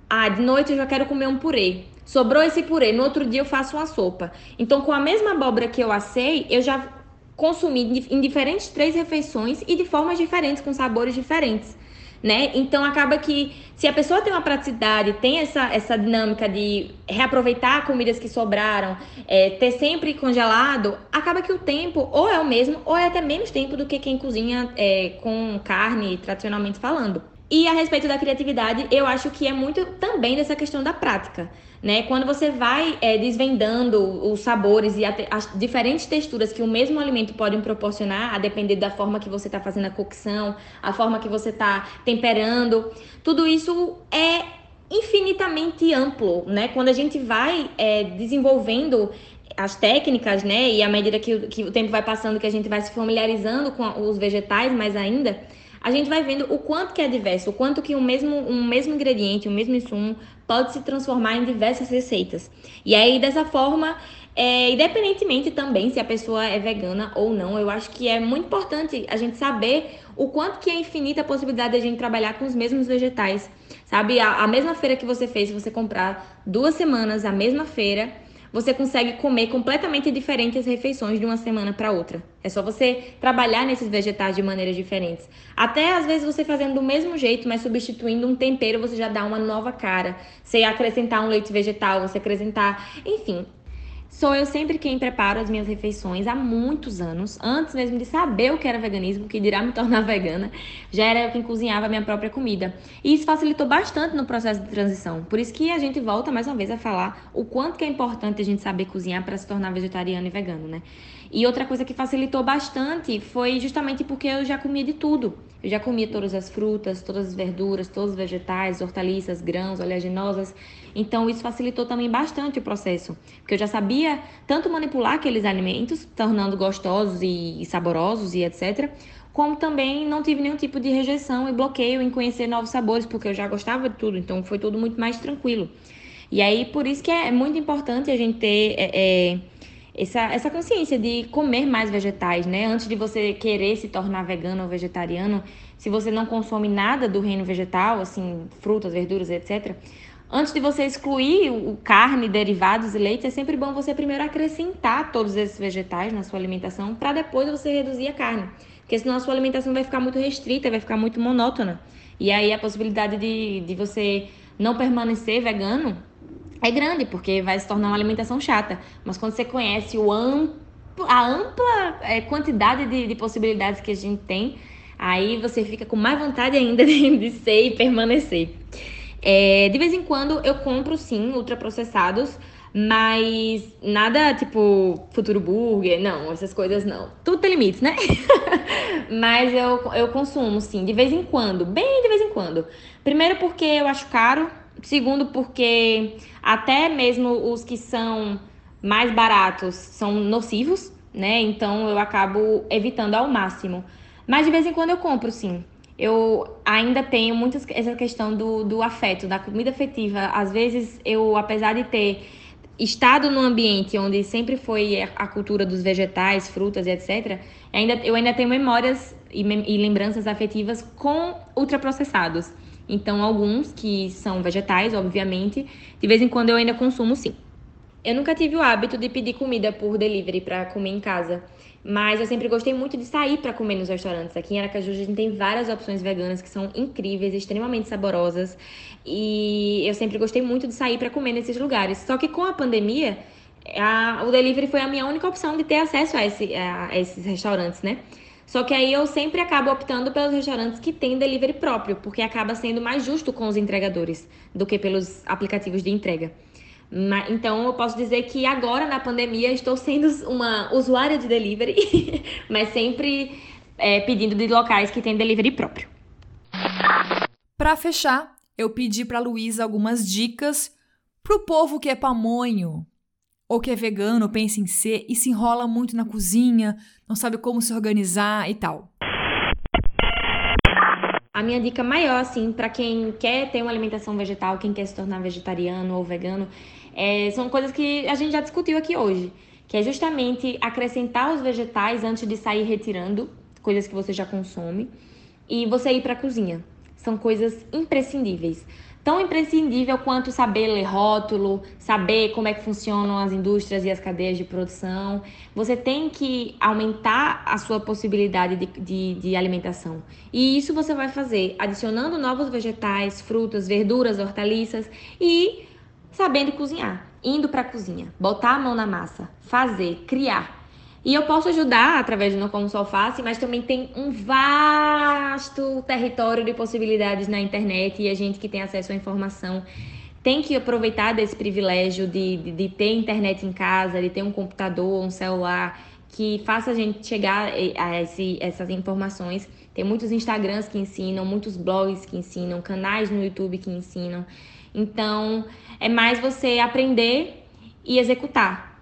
Ah, de noite eu já quero comer um purê. Sobrou esse purê, no outro dia eu faço uma sopa. Então, com a mesma abóbora que eu assei, eu já consumir em diferentes três refeições e de formas diferentes, com sabores diferentes. Né? Então acaba que se a pessoa tem uma praticidade, tem essa, essa dinâmica de reaproveitar comidas que sobraram, é, ter sempre congelado, acaba que o tempo ou é o mesmo ou é até menos tempo do que quem cozinha é, com carne, tradicionalmente falando. E a respeito da criatividade, eu acho que é muito também dessa questão da prática. Né? Quando você vai é, desvendando os sabores e as diferentes texturas que o mesmo alimento pode proporcionar, a depender da forma que você está fazendo a cocção, a forma que você está temperando, tudo isso é infinitamente amplo, né? Quando a gente vai é, desenvolvendo as técnicas, né? E à medida que que o tempo vai passando, que a gente vai se familiarizando com os vegetais mais ainda, a gente vai vendo o quanto que é diverso, o quanto que um mesmo, um mesmo ingrediente, um mesmo insumo pode se transformar em diversas receitas. E aí, dessa forma, é, independentemente também se a pessoa é vegana ou não, eu acho que é muito importante a gente saber o quanto que é infinita a possibilidade de a gente trabalhar com os mesmos vegetais. Sabe, a, a mesma feira que você fez, se você comprar duas semanas a mesma feira, você consegue comer completamente diferentes refeições de uma semana para outra. É só você trabalhar nesses vegetais de maneiras diferentes. Até às vezes você fazendo do mesmo jeito, mas substituindo um tempero, você já dá uma nova cara. Você acrescentar um leite vegetal, você acrescentar, enfim, Sou eu sempre quem preparo as minhas refeições há muitos anos, antes mesmo de saber o que era veganismo, que dirá me tornar vegana, já era eu quem cozinhava a minha própria comida. E isso facilitou bastante no processo de transição. Por isso que a gente volta mais uma vez a falar o quanto que é importante a gente saber cozinhar para se tornar vegetariano e vegano, né? E outra coisa que facilitou bastante foi justamente porque eu já comia de tudo. Eu já comia todas as frutas, todas as verduras, todos os vegetais, hortaliças, grãos, oleaginosas. Então isso facilitou também bastante o processo, porque eu já sabia tanto manipular aqueles alimentos, tornando gostosos e saborosos e etc, como também não tive nenhum tipo de rejeição e bloqueio em conhecer novos sabores, porque eu já gostava de tudo, então foi tudo muito mais tranquilo. E aí, por isso que é muito importante a gente ter é, é, essa, essa consciência de comer mais vegetais, né? Antes de você querer se tornar vegano ou vegetariano, se você não consome nada do reino vegetal, assim, frutas, verduras, etc., antes de você excluir o carne, derivados e leite, é sempre bom você primeiro acrescentar todos esses vegetais na sua alimentação para depois você reduzir a carne. Porque senão a sua alimentação vai ficar muito restrita, vai ficar muito monótona. E aí a possibilidade de, de você não permanecer vegano é grande, porque vai se tornar uma alimentação chata. Mas quando você conhece o amplo, a ampla é, quantidade de, de, possibilidades que a gente tem, aí você fica com mais vontade ainda de, de ser e permanecer. É, de vez em quando eu compro sim ultraprocessados, mas nada tipo futuro burger, não, essas coisas não. Tudo tem limites, né? mas eu, eu consumo sim, de vez em quando, bem de vez em quando. Primeiro porque eu acho caro, Segundo, porque até mesmo os que são mais baratos são nocivos, né? Então eu acabo evitando ao máximo. Mas de vez em quando eu compro, sim. Eu ainda tenho muito essa questão do, do afeto, da comida afetiva. Às vezes eu, apesar de ter estado num ambiente onde sempre foi a cultura dos vegetais, frutas e etc., ainda, eu ainda tenho memórias e, e lembranças afetivas com ultraprocessados. Então, alguns que são vegetais, obviamente, de vez em quando eu ainda consumo sim. Eu nunca tive o hábito de pedir comida por delivery para comer em casa, mas eu sempre gostei muito de sair para comer nos restaurantes. Aqui em Aracaju a gente tem várias opções veganas que são incríveis, extremamente saborosas, e eu sempre gostei muito de sair para comer nesses lugares. Só que com a pandemia, a, o delivery foi a minha única opção de ter acesso a, esse, a, a esses restaurantes, né? Só que aí eu sempre acabo optando pelos restaurantes que têm delivery próprio, porque acaba sendo mais justo com os entregadores do que pelos aplicativos de entrega. Então eu posso dizer que agora na pandemia estou sendo uma usuária de delivery, mas sempre é, pedindo de locais que têm delivery próprio. Para fechar, eu pedi para Luísa algumas dicas pro povo que é pamonho, ou que é vegano, pensa em ser e se enrola muito na cozinha, não sabe como se organizar e tal. A minha dica maior, assim, para quem quer ter uma alimentação vegetal, quem quer se tornar vegetariano ou vegano, é, são coisas que a gente já discutiu aqui hoje, que é justamente acrescentar os vegetais antes de sair retirando coisas que você já consome e você ir para a cozinha. São coisas imprescindíveis tão imprescindível quanto saber ler rótulo, saber como é que funcionam as indústrias e as cadeias de produção. Você tem que aumentar a sua possibilidade de, de, de alimentação. E isso você vai fazer adicionando novos vegetais, frutas, verduras, hortaliças e sabendo cozinhar, indo para a cozinha, botar a mão na massa, fazer, criar. E eu posso ajudar através do Não Como Só Alface, mas também tem um vasto território de possibilidades na internet e a gente que tem acesso à informação tem que aproveitar desse privilégio de, de, de ter internet em casa, de ter um computador, um celular que faça a gente chegar a esse, essas informações. Tem muitos Instagrams que ensinam, muitos blogs que ensinam, canais no YouTube que ensinam. Então, é mais você aprender e executar.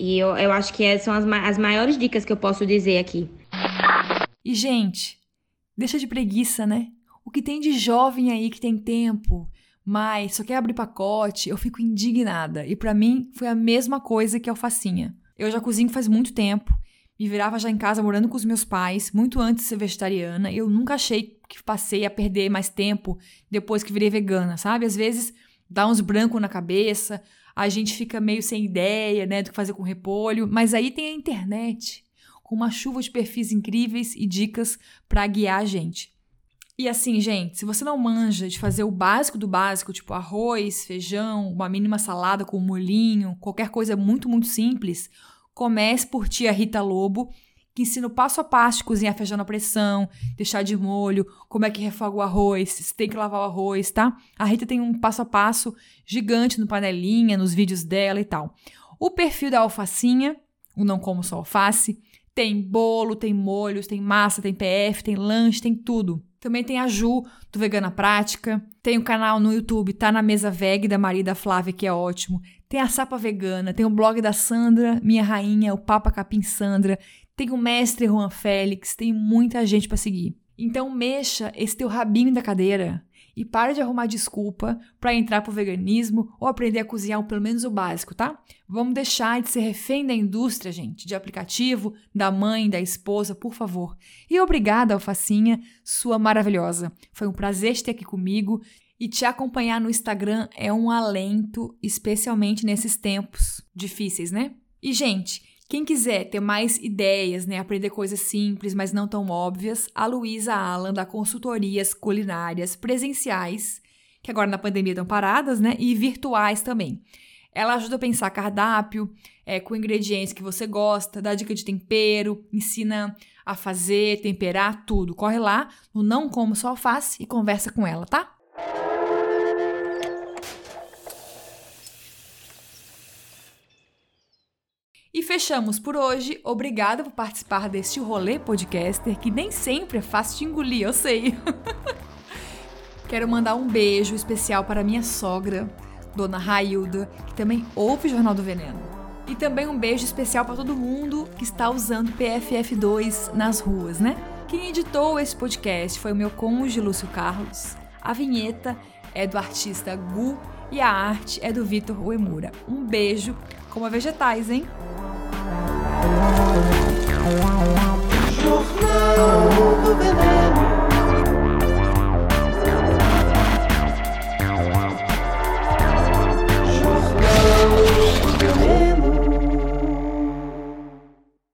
E eu, eu acho que são as, as maiores dicas que eu posso dizer aqui. E, gente, deixa de preguiça, né? O que tem de jovem aí que tem tempo, mas só quer abrir pacote, eu fico indignada. E para mim foi a mesma coisa que alfacinha. Eu já cozinho faz muito tempo, me virava já em casa morando com os meus pais, muito antes de ser vegetariana, eu nunca achei que passei a perder mais tempo depois que virei vegana, sabe? Às vezes dá uns brancos na cabeça, a gente fica meio sem ideia, né, do que fazer com repolho, mas aí tem a internet, com uma chuva de perfis incríveis e dicas para guiar a gente. E assim, gente, se você não manja de fazer o básico do básico, tipo arroz, feijão, uma mínima salada com molhinho, qualquer coisa muito, muito simples, comece por tia Rita Lobo que ensina o passo a passo de cozinhar feijão na pressão, deixar de molho, como é que refoga o arroz, se tem que lavar o arroz, tá? A Rita tem um passo a passo gigante no panelinha, nos vídeos dela e tal. O perfil da alfacinha, o Não Como Só Alface, tem bolo, tem molhos, tem massa, tem PF, tem lanche, tem tudo. Também tem a Ju, do Vegana Prática. Tem o canal no YouTube, tá na mesa veg da Maria da Flávia, que é ótimo. Tem a Sapa Vegana, tem o blog da Sandra, minha rainha, o Papa Capim Sandra. Tem o mestre Juan Félix, tem muita gente para seguir. Então mexa esse teu rabinho da cadeira e pare de arrumar desculpa para entrar pro veganismo ou aprender a cozinhar pelo menos o básico, tá? Vamos deixar de ser refém da indústria, gente, de aplicativo, da mãe, da esposa, por favor. E obrigada, Alfacinha, sua maravilhosa. Foi um prazer te ter aqui comigo e te acompanhar no Instagram é um alento, especialmente nesses tempos difíceis, né? E gente, quem quiser ter mais ideias, né, aprender coisas simples, mas não tão óbvias, a Luísa Alan dá consultorias culinárias presenciais, que agora na pandemia estão paradas, né, e virtuais também. Ela ajuda a pensar cardápio, é, com ingredientes que você gosta, dá dica de tempero, ensina a fazer, temperar, tudo. Corre lá no Não Como Só Alface e conversa com ela, tá? E fechamos por hoje. Obrigada por participar deste rolê podcaster, que nem sempre é fácil de engolir, eu sei. Quero mandar um beijo especial para minha sogra, Dona Railda, que também ouve o Jornal do Veneno. E também um beijo especial para todo mundo que está usando PFF2 nas ruas, né? Quem editou esse podcast foi o meu cônjuge Lúcio Carlos. A vinheta é do artista Gu e a arte é do Vitor Uemura. Um beijo, coma vegetais, hein? Jornal do Veneno.